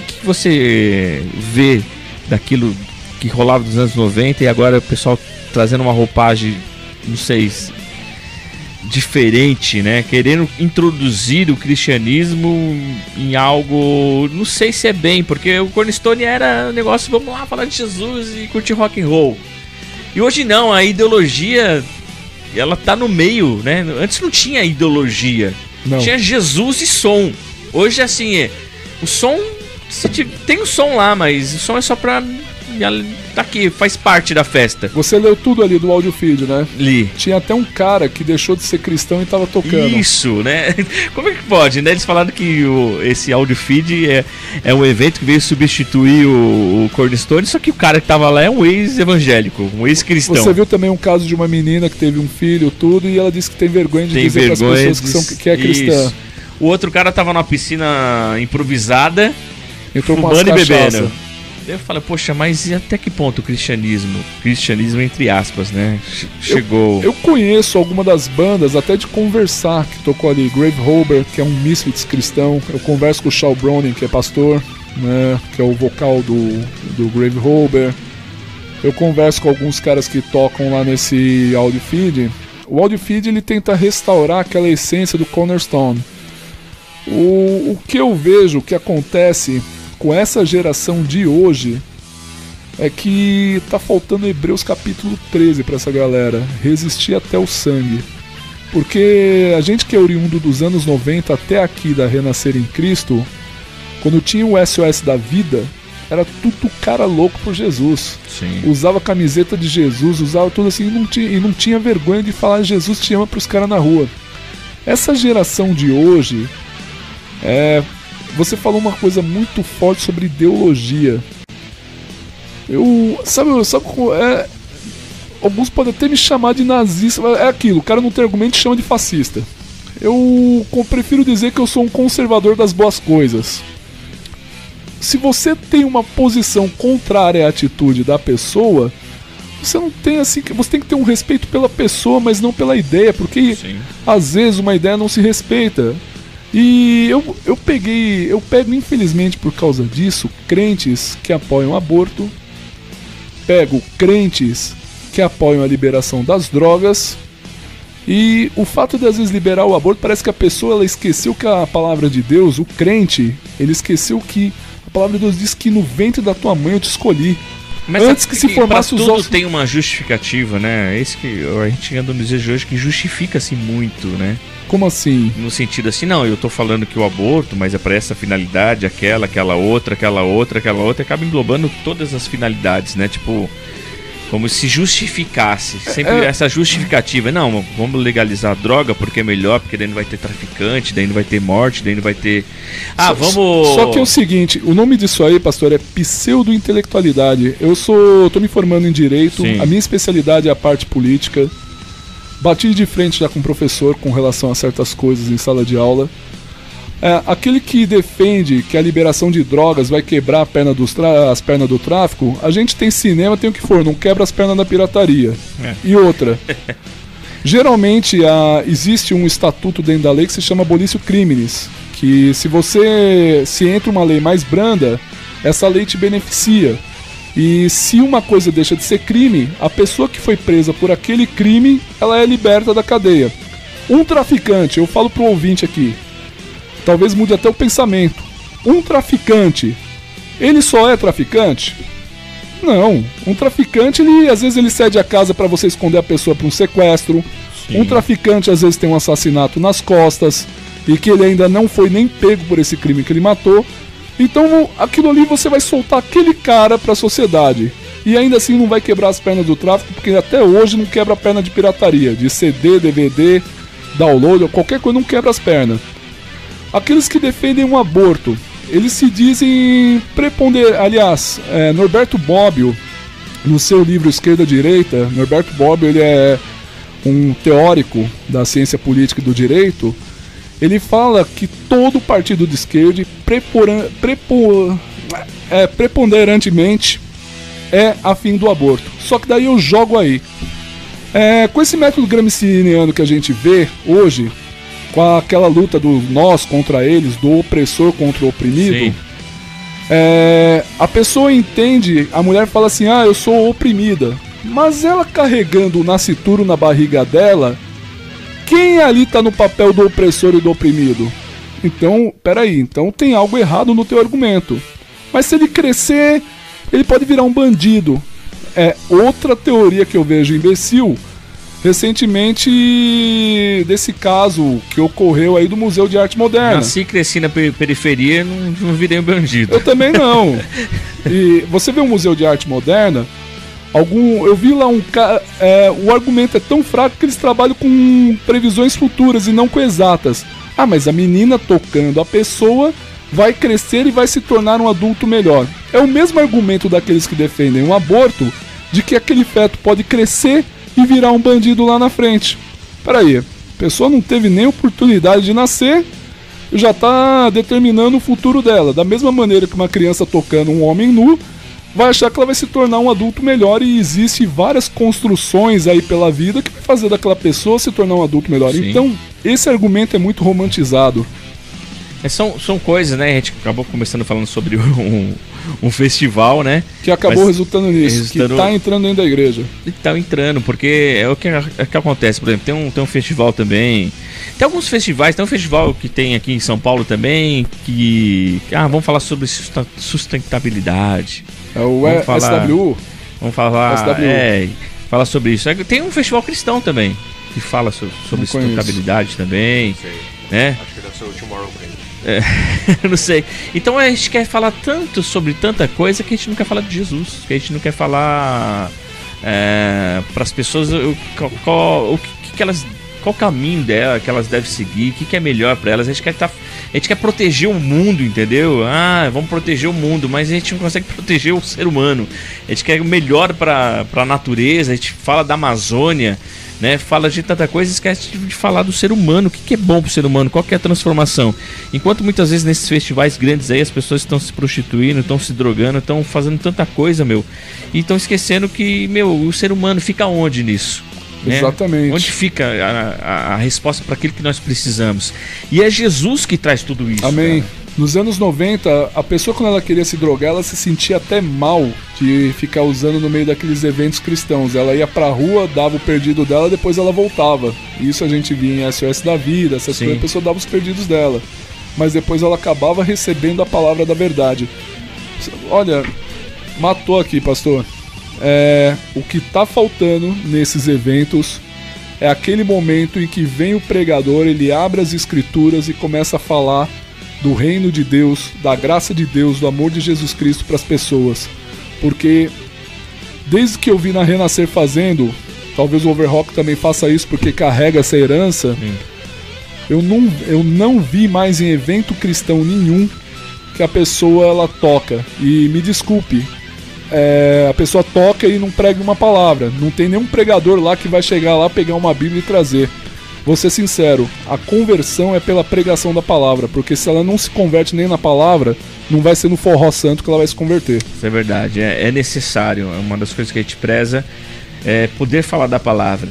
que que você vê daquilo que rolava dos anos 90 e agora o pessoal trazendo uma roupagem, não sei, diferente, né? Querendo introduzir o cristianismo em algo, não sei se é bem, porque o Cornerstone era um negócio, vamos lá falar de Jesus e curtir rock and roll. E hoje não, a ideologia ela tá no meio, né? Antes não tinha ideologia. Não. Tinha Jesus e som. Hoje assim, é, o som se ti- tem o som lá, mas o som é só pra tá aqui, faz parte da festa. Você leu tudo ali do áudio feed, né? Li. Tinha até um cara que deixou de ser cristão e tava tocando. Isso, né? Como é que pode, né? Eles falaram que o, esse áudio feed é, é um evento que veio substituir o, o Cornerstone, só que o cara que tava lá é um ex-evangélico, um ex-cristão. Você viu também um caso de uma menina que teve um filho, tudo, e ela disse que tem vergonha de tem dizer vergonha pessoas que, são, que é cristã. Isso. O outro cara tava numa piscina improvisada, Entrou fumando e bebendo. Eu falo, poxa, mas e até que ponto o cristianismo, cristianismo entre aspas, né? che- Chegou. Eu conheço alguma das bandas, até de conversar, que tocou ali. Grave Holber, que é um Misfits cristão. Eu converso com o Shaw Browning, que é pastor, né? Que é o vocal do, do Grave Holber. Eu converso com alguns caras que tocam lá nesse audio feed. O audio feed ele tenta restaurar aquela essência do Cornerstone. O, o que eu vejo que acontece com essa geração de hoje é que tá faltando Hebreus capítulo 13 pra essa galera, resistir até o sangue. Porque a gente que é oriundo dos anos 90 até aqui da Renascer em Cristo, quando tinha o SOS da vida, era tudo cara louco por Jesus. Sim. Usava camiseta de Jesus, usava tudo assim e não tinha, e não tinha vergonha de falar Jesus te ama pros caras na rua. Essa geração de hoje, é, você falou uma coisa muito forte sobre ideologia. Eu. Sabe, sabe como é, alguns podem até me chamar de nazista. mas É aquilo, o cara não tem argumento e chama de fascista. Eu prefiro dizer que eu sou um conservador das boas coisas. Se você tem uma posição contrária à atitude da pessoa, você não tem assim. que- Você tem que ter um respeito pela pessoa, mas não pela ideia, porque Sim. às vezes uma ideia não se respeita. E eu, eu peguei, eu pego infelizmente por causa disso, crentes que apoiam aborto, pego crentes que apoiam a liberação das drogas, e o fato de às vezes liberar o aborto parece que a pessoa ela esqueceu que a palavra de Deus, o crente, ele esqueceu que a palavra de Deus diz que no ventre da tua mãe eu te escolhi. Antes sabe que se formasse os tudo ossos- tem uma justificativa, né? É isso que a gente anda nos dias de hoje que justifica-se muito, né? Como assim? No sentido assim, não, eu tô falando que o aborto, mas é para essa finalidade, aquela, aquela outra, aquela outra, aquela outra, acaba englobando todas as finalidades, né? Tipo, como se justificasse. Sempre É- essa justificativa. Não, vamos legalizar a droga porque é melhor, porque daí não vai ter traficante, daí não vai ter morte, daí não vai ter. Ah, Só- vamos. Só que é o seguinte, o nome disso aí, pastor, é pseudo-intelectualidade. Eu sou. tô me formando em direito, Sim. a minha especialidade é a parte política. Bati de frente já com o professor com relação a certas coisas em sala de aula. É, aquele que defende que a liberação de drogas vai quebrar a perna as pernas do tráfico, a gente tem cinema, tem o que for, não quebra as pernas da pirataria. É. E outra. Geralmente a- existe um estatuto dentro da lei que se chama abolício crimes, que se você se entra uma lei mais branda, essa lei te beneficia. E se uma coisa deixa de ser crime, a pessoa que foi presa por aquele crime, ela é liberta da cadeia. Um traficante, eu falo pro ouvinte aqui, talvez mude até o pensamento. Um traficante, ele só é traficante? Não. Um traficante, ele às vezes ele cede a casa para você esconder a pessoa para um sequestro. Sim. Um traficante às vezes tem um assassinato nas costas e que ele ainda não foi nem pego por esse crime que ele matou. Então aquilo ali você vai soltar aquele cara para a sociedade. E ainda assim não vai quebrar as pernas do tráfico, porque até hoje não quebra a perna de pirataria, de CD, DVD, download, qualquer coisa não quebra as pernas. Aqueles que defendem um aborto, eles se dizem preponder. Aliás, é, Norberto Bobbio, no seu livro Esquerda Direita, Norberto Bobbio ele é um teórico da ciência política e do direito. Ele fala que todo partido de esquerda prepo, é, preponderantemente é a fim do aborto. Só que daí eu jogo aí. É, com esse método gramsciano que a gente vê hoje, com aquela luta do nós contra eles, do opressor contra o oprimido, é, a pessoa entende, a mulher fala assim: ah, eu sou oprimida. Mas ela carregando o nascituro na barriga dela, quem ali está no papel do opressor e do oprimido? Então, peraí, então tem algo errado no teu argumento. Mas se ele crescer ele pode virar um bandido. É outra teoria que eu vejo imbecil. Recentemente, desse caso que ocorreu aí do Museu de Arte Moderna. Nasci cresci na periferia não, não virei um bandido. Eu também não. e você vê o Museu de Arte Moderna, algum eu vi lá um é, o argumento é tão fraco que eles trabalham com previsões futuras e não com exatas. Ah, mas a menina tocando a pessoa vai crescer e vai se tornar um adulto melhor. É o mesmo argumento daqueles que defendem o aborto, de que aquele feto pode crescer e virar um bandido lá na frente. Peraí, a pessoa não teve nem oportunidade de nascer e já está determinando o futuro dela. Da mesma maneira que uma criança tocando um homem nu vai achar que ela vai se tornar um adulto melhor e existe várias construções aí pela vida que vai fazer daquela pessoa se tornar um adulto melhor. Sim. Então, esse argumento é muito romantizado. É, são, são coisas, né? A gente acabou começando falando sobre um, um festival, né? Que acabou Mas, resultando nisso, resultando... que tá entrando dentro da igreja. Tá entrando, porque é o que, é que acontece. Por exemplo, tem um, tem um festival também. Tem alguns festivais, tem um festival que tem aqui em São Paulo também, que. Ah, vamos falar sobre sustentabilidade. É o vamos falar, SW. Vamos falar. SW. É, fala sobre isso. Tem um festival cristão também, que fala sobre, sobre sustentabilidade também. Sei. Né? Acho que deve ser o Tomorrowland. É, não sei. Então a gente quer falar tanto sobre tanta coisa que a gente não quer falar de Jesus, que a gente não quer falar é, para as pessoas o, qual, o que, que, elas qual caminho dela que elas devem seguir, o que, que é melhor para elas. A gente quer tá, a gente quer proteger o mundo, entendeu? Ah, vamos proteger o mundo, mas a gente não consegue proteger o ser humano. A gente quer o melhor para a natureza. A gente fala da Amazônia né? Fala de tanta coisa e esquece de falar do ser humano. O que, que é bom pro ser humano? Qual que é a transformação? Enquanto muitas vezes nesses festivais grandes aí as pessoas estão se prostituindo, estão se drogando, estão fazendo tanta coisa, meu. E estão esquecendo que, meu, o ser humano fica onde nisso? Né? Exatamente. Onde fica a, a, a resposta para aquilo que nós precisamos? E é Jesus que traz tudo isso. Amém. Cara. Nos anos 90, a pessoa quando ela queria se drogar, ela se sentia até mal de ficar usando no meio daqueles eventos cristãos. Ela ia pra rua, dava o perdido dela, depois ela voltava. Isso a gente via em SOS da vida, essas coisas, a pessoa dava os perdidos dela. Mas depois ela acabava recebendo a palavra da verdade. Olha, matou aqui, pastor. É, o que tá faltando nesses eventos é aquele momento em que vem o pregador, ele abre as escrituras e começa a falar do reino de Deus, da graça de Deus, do amor de Jesus Cristo para as pessoas. Porque desde que eu vi na Renascer fazendo, talvez o Overrock também faça isso porque carrega essa herança. Eu não, eu não vi mais em evento cristão nenhum que a pessoa ela toca. E me desculpe, é, a pessoa toca e não prega uma palavra. Não tem nenhum pregador lá que vai chegar lá, pegar uma Bíblia e trazer. Vou ser sincero, a conversão é pela pregação da palavra, porque se ela não se converte nem na palavra, não vai ser no forró santo que ela vai se converter. Isso é verdade, é, é necessário. É uma das coisas que a gente preza é poder falar da palavra.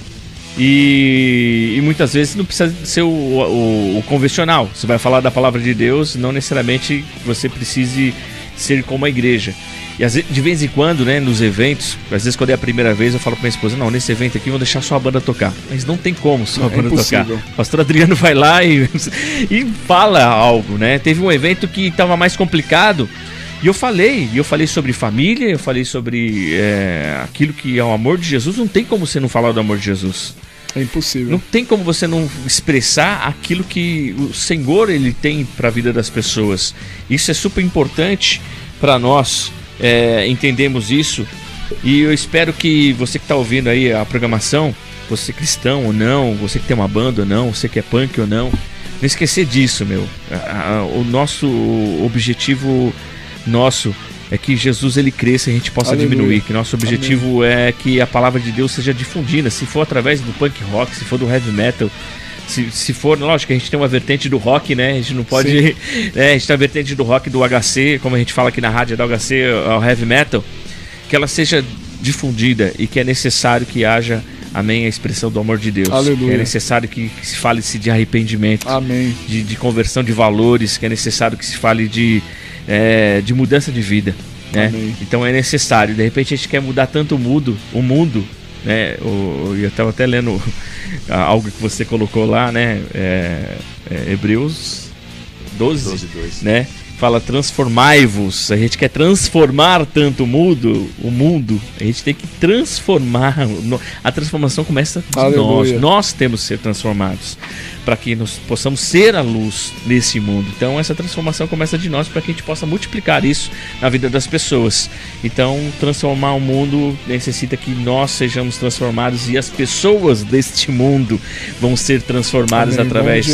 E, e, muitas vezes não precisa ser o, o, o, convencional. Você vai falar da palavra de Deus, não necessariamente você precise ser como a igreja. E vezes, de vez em quando, né, nos eventos, às vezes quando é a primeira vez, eu falo pra minha esposa, não, nesse evento aqui vou deixar só a banda tocar. Mas não tem como só a é banda tocar. O pastor Adriano vai lá e, e fala algo, né? Teve um evento que tava mais complicado. E eu falei, eu falei sobre família, eu falei sobre é, aquilo que é o amor de Jesus. Não tem como você não falar do amor de Jesus. É impossível. Não tem como você não expressar aquilo que o Senhor ele tem para a vida das pessoas. Isso é super importante para nós é, entendemos isso. E eu espero que você que está ouvindo aí a programação, você cristão ou não, você que tem uma banda ou não, você que é punk ou não, não esquecer disso, meu. O nosso objetivo nosso é que Jesus ele cresça e a gente possa Aleluia. diminuir. Que nosso objetivo é que a palavra de Deus seja difundida. Se for através do punk rock, se for do heavy metal, se, se for, lógico que a gente tem uma vertente do rock, né? A gente não pode. Né? A gente tem a vertente do rock do HC, como a gente fala aqui na rádio do HC, ao heavy metal, que ela seja difundida e que é necessário que haja Amém. A expressão do amor de Deus. Aleluia. Que é necessário que, que se fale-se de arrependimento. Amém. De, de, conversão de valores. Que é necessário que se fale de, é, de mudança de vida. Né? Então é necessário. De repente a gente quer mudar tanto o mundo, o mundo, né? O, eu estava até lendo algo que você colocou lá, né? É, é, Hebreus 12, 12 2. né? Fala transformai-vos. A gente quer transformar tanto o mundo, o mundo. A gente tem que transformar. A transformação começa de Aleluia. nós. Nós temos que ser transformados para que nós possamos ser a luz nesse mundo. Então essa transformação começa de nós para que a gente possa multiplicar isso na vida das pessoas. Então transformar o mundo necessita que nós sejamos transformados e as pessoas deste mundo vão ser transformadas Amém. através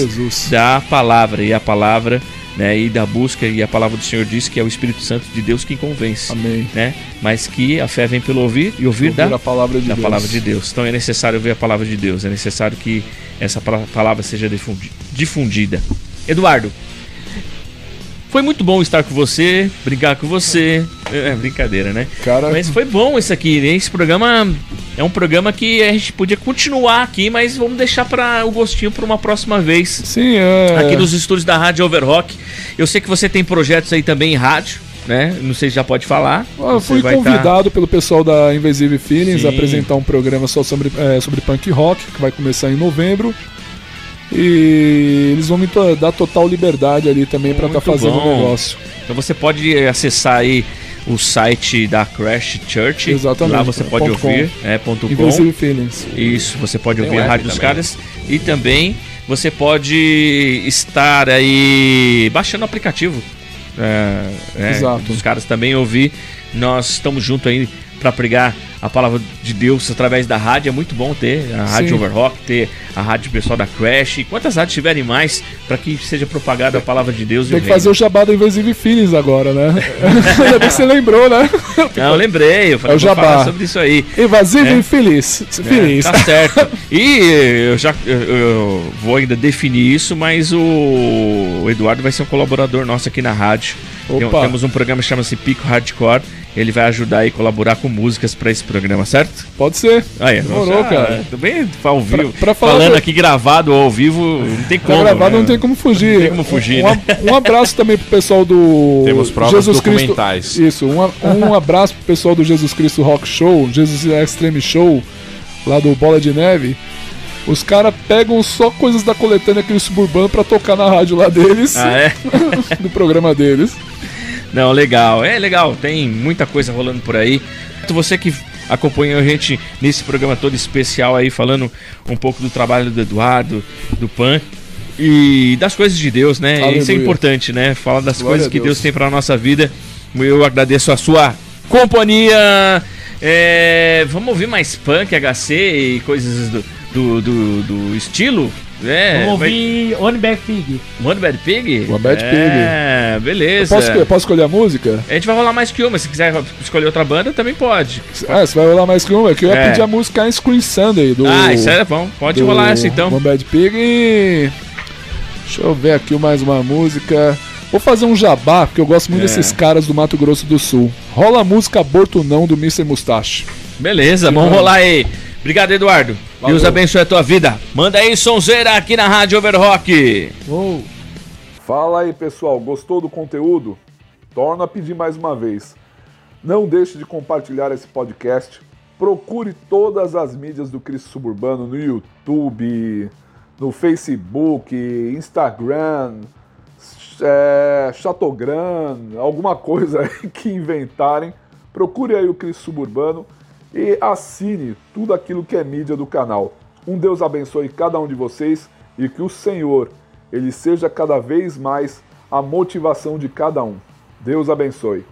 da palavra e a palavra né, e da busca, e a palavra do Senhor diz que é o Espírito Santo de Deus quem convence. Amém. Né? Mas que a fé vem pelo ouvir e ouvir, ouvir da, palavra de da Deus. palavra de Deus. Então é necessário ouvir a palavra de Deus, é necessário que essa palavra seja difundida. Eduardo, foi muito bom estar com você, brincar com você. É, brincadeira, né? Cara... Mas foi bom isso aqui. Né? Esse programa é um programa que a gente podia continuar aqui, mas vamos deixar para o gostinho para uma próxima vez. Sim, é. Aqui nos estúdios da Rádio Overrock. Eu sei que você tem projetos aí também em rádio. Né? Não sei se já pode falar. Eu fui tá convidado tá... pelo pessoal da Invisive Feelings Sim. a apresentar um programa só sobre, é, sobre punk rock, que vai começar em novembro. E eles vão me dar total liberdade ali também para estar tá fazendo o negócio. Então você pode acessar aí o site da Crash Church. Exatamente. Lá você pode ouvir. Com. É, ponto com. Feelings. Isso, você pode ouvir a rádio dos caras. E também você pode estar aí baixando o aplicativo. É, é, Exato. Dos caras também ouvir. Nós estamos junto aí para pregar a palavra de Deus através da rádio. É muito bom ter a Rádio Sim. Overrock, ter a rádio pessoal da Crash. Quantas rádios tiverem mais para que seja propagada a palavra de Deus? Tem que fazer o jabá do Invasive Feelings agora, né? Ainda bem que você lembrou, né? Não, eu lembrei. Eu falei, é o jabá. sobre isso aí. Invasive é. Feliz. Feliz. É, tá certo. E eu já eu, vou ainda definir isso, mas o Eduardo vai ser um colaborador nosso aqui na rádio. Opa. Temos um programa que chama-se Pico Hardcore ele vai ajudar e colaborar com músicas para esse programa, certo? Pode ser. Aí, Demorou, cara. Também ao vivo. Pra, pra falando aqui gravado ou ao vivo, não tem como. gravado né? não tem como fugir. Não tem como fugir, um, né? um, abraço também pro pessoal do Temos provas Jesus documentais. Cristo. Isso, um, um abraço pro pessoal do Jesus Cristo Rock Show, Jesus Extreme Show, lá do Bola de Neve. Os caras pegam só coisas da coletânea aqui no suburbano pra tocar na rádio lá deles. Ah, é? no programa deles. Não, legal. É legal, tem muita coisa rolando por aí. Você que acompanhou a gente nesse programa todo especial aí, falando um pouco do trabalho do Eduardo, do Pan e das coisas de Deus, né? Aleluia. Isso é importante, né? Falar das Glória coisas que Deus. Deus tem para nossa vida. Eu agradeço a sua companhia. É, vamos ouvir mais punk, HC e coisas do, do, do, do estilo? É, Vamos ouvir mas... One Bad Pig. One Bad Pig? One Bad é, Pig. É, beleza. Eu posso, posso escolher a música? A gente vai rolar mais que uma. Se quiser escolher outra banda, também pode. Ah, você vai rolar mais que uma? É que eu ia é. pedir a música Screen Sunday do. Ah, isso é bom. Pode rolar essa então. One Bad Pig e. Deixa eu ver aqui mais uma música. Vou fazer um jabá, porque eu gosto muito é. desses caras do Mato Grosso do Sul. Rola a música Aborto Não do Mr. Mustache. Beleza, vamos rolar aí. Obrigado, Eduardo. Valeu. Deus abençoe a tua vida. Manda aí, sonzeira, aqui na Rádio Overrock. Oh. Fala aí, pessoal. Gostou do conteúdo? Torno a pedir mais uma vez. Não deixe de compartilhar esse podcast. Procure todas as mídias do Cristo Suburbano no YouTube, no Facebook, Instagram, é, Chatogran, alguma coisa aí que inventarem. Procure aí o Cristo Suburbano e assine tudo aquilo que é mídia do canal. Um Deus abençoe cada um de vocês e que o Senhor, ele seja cada vez mais a motivação de cada um. Deus abençoe.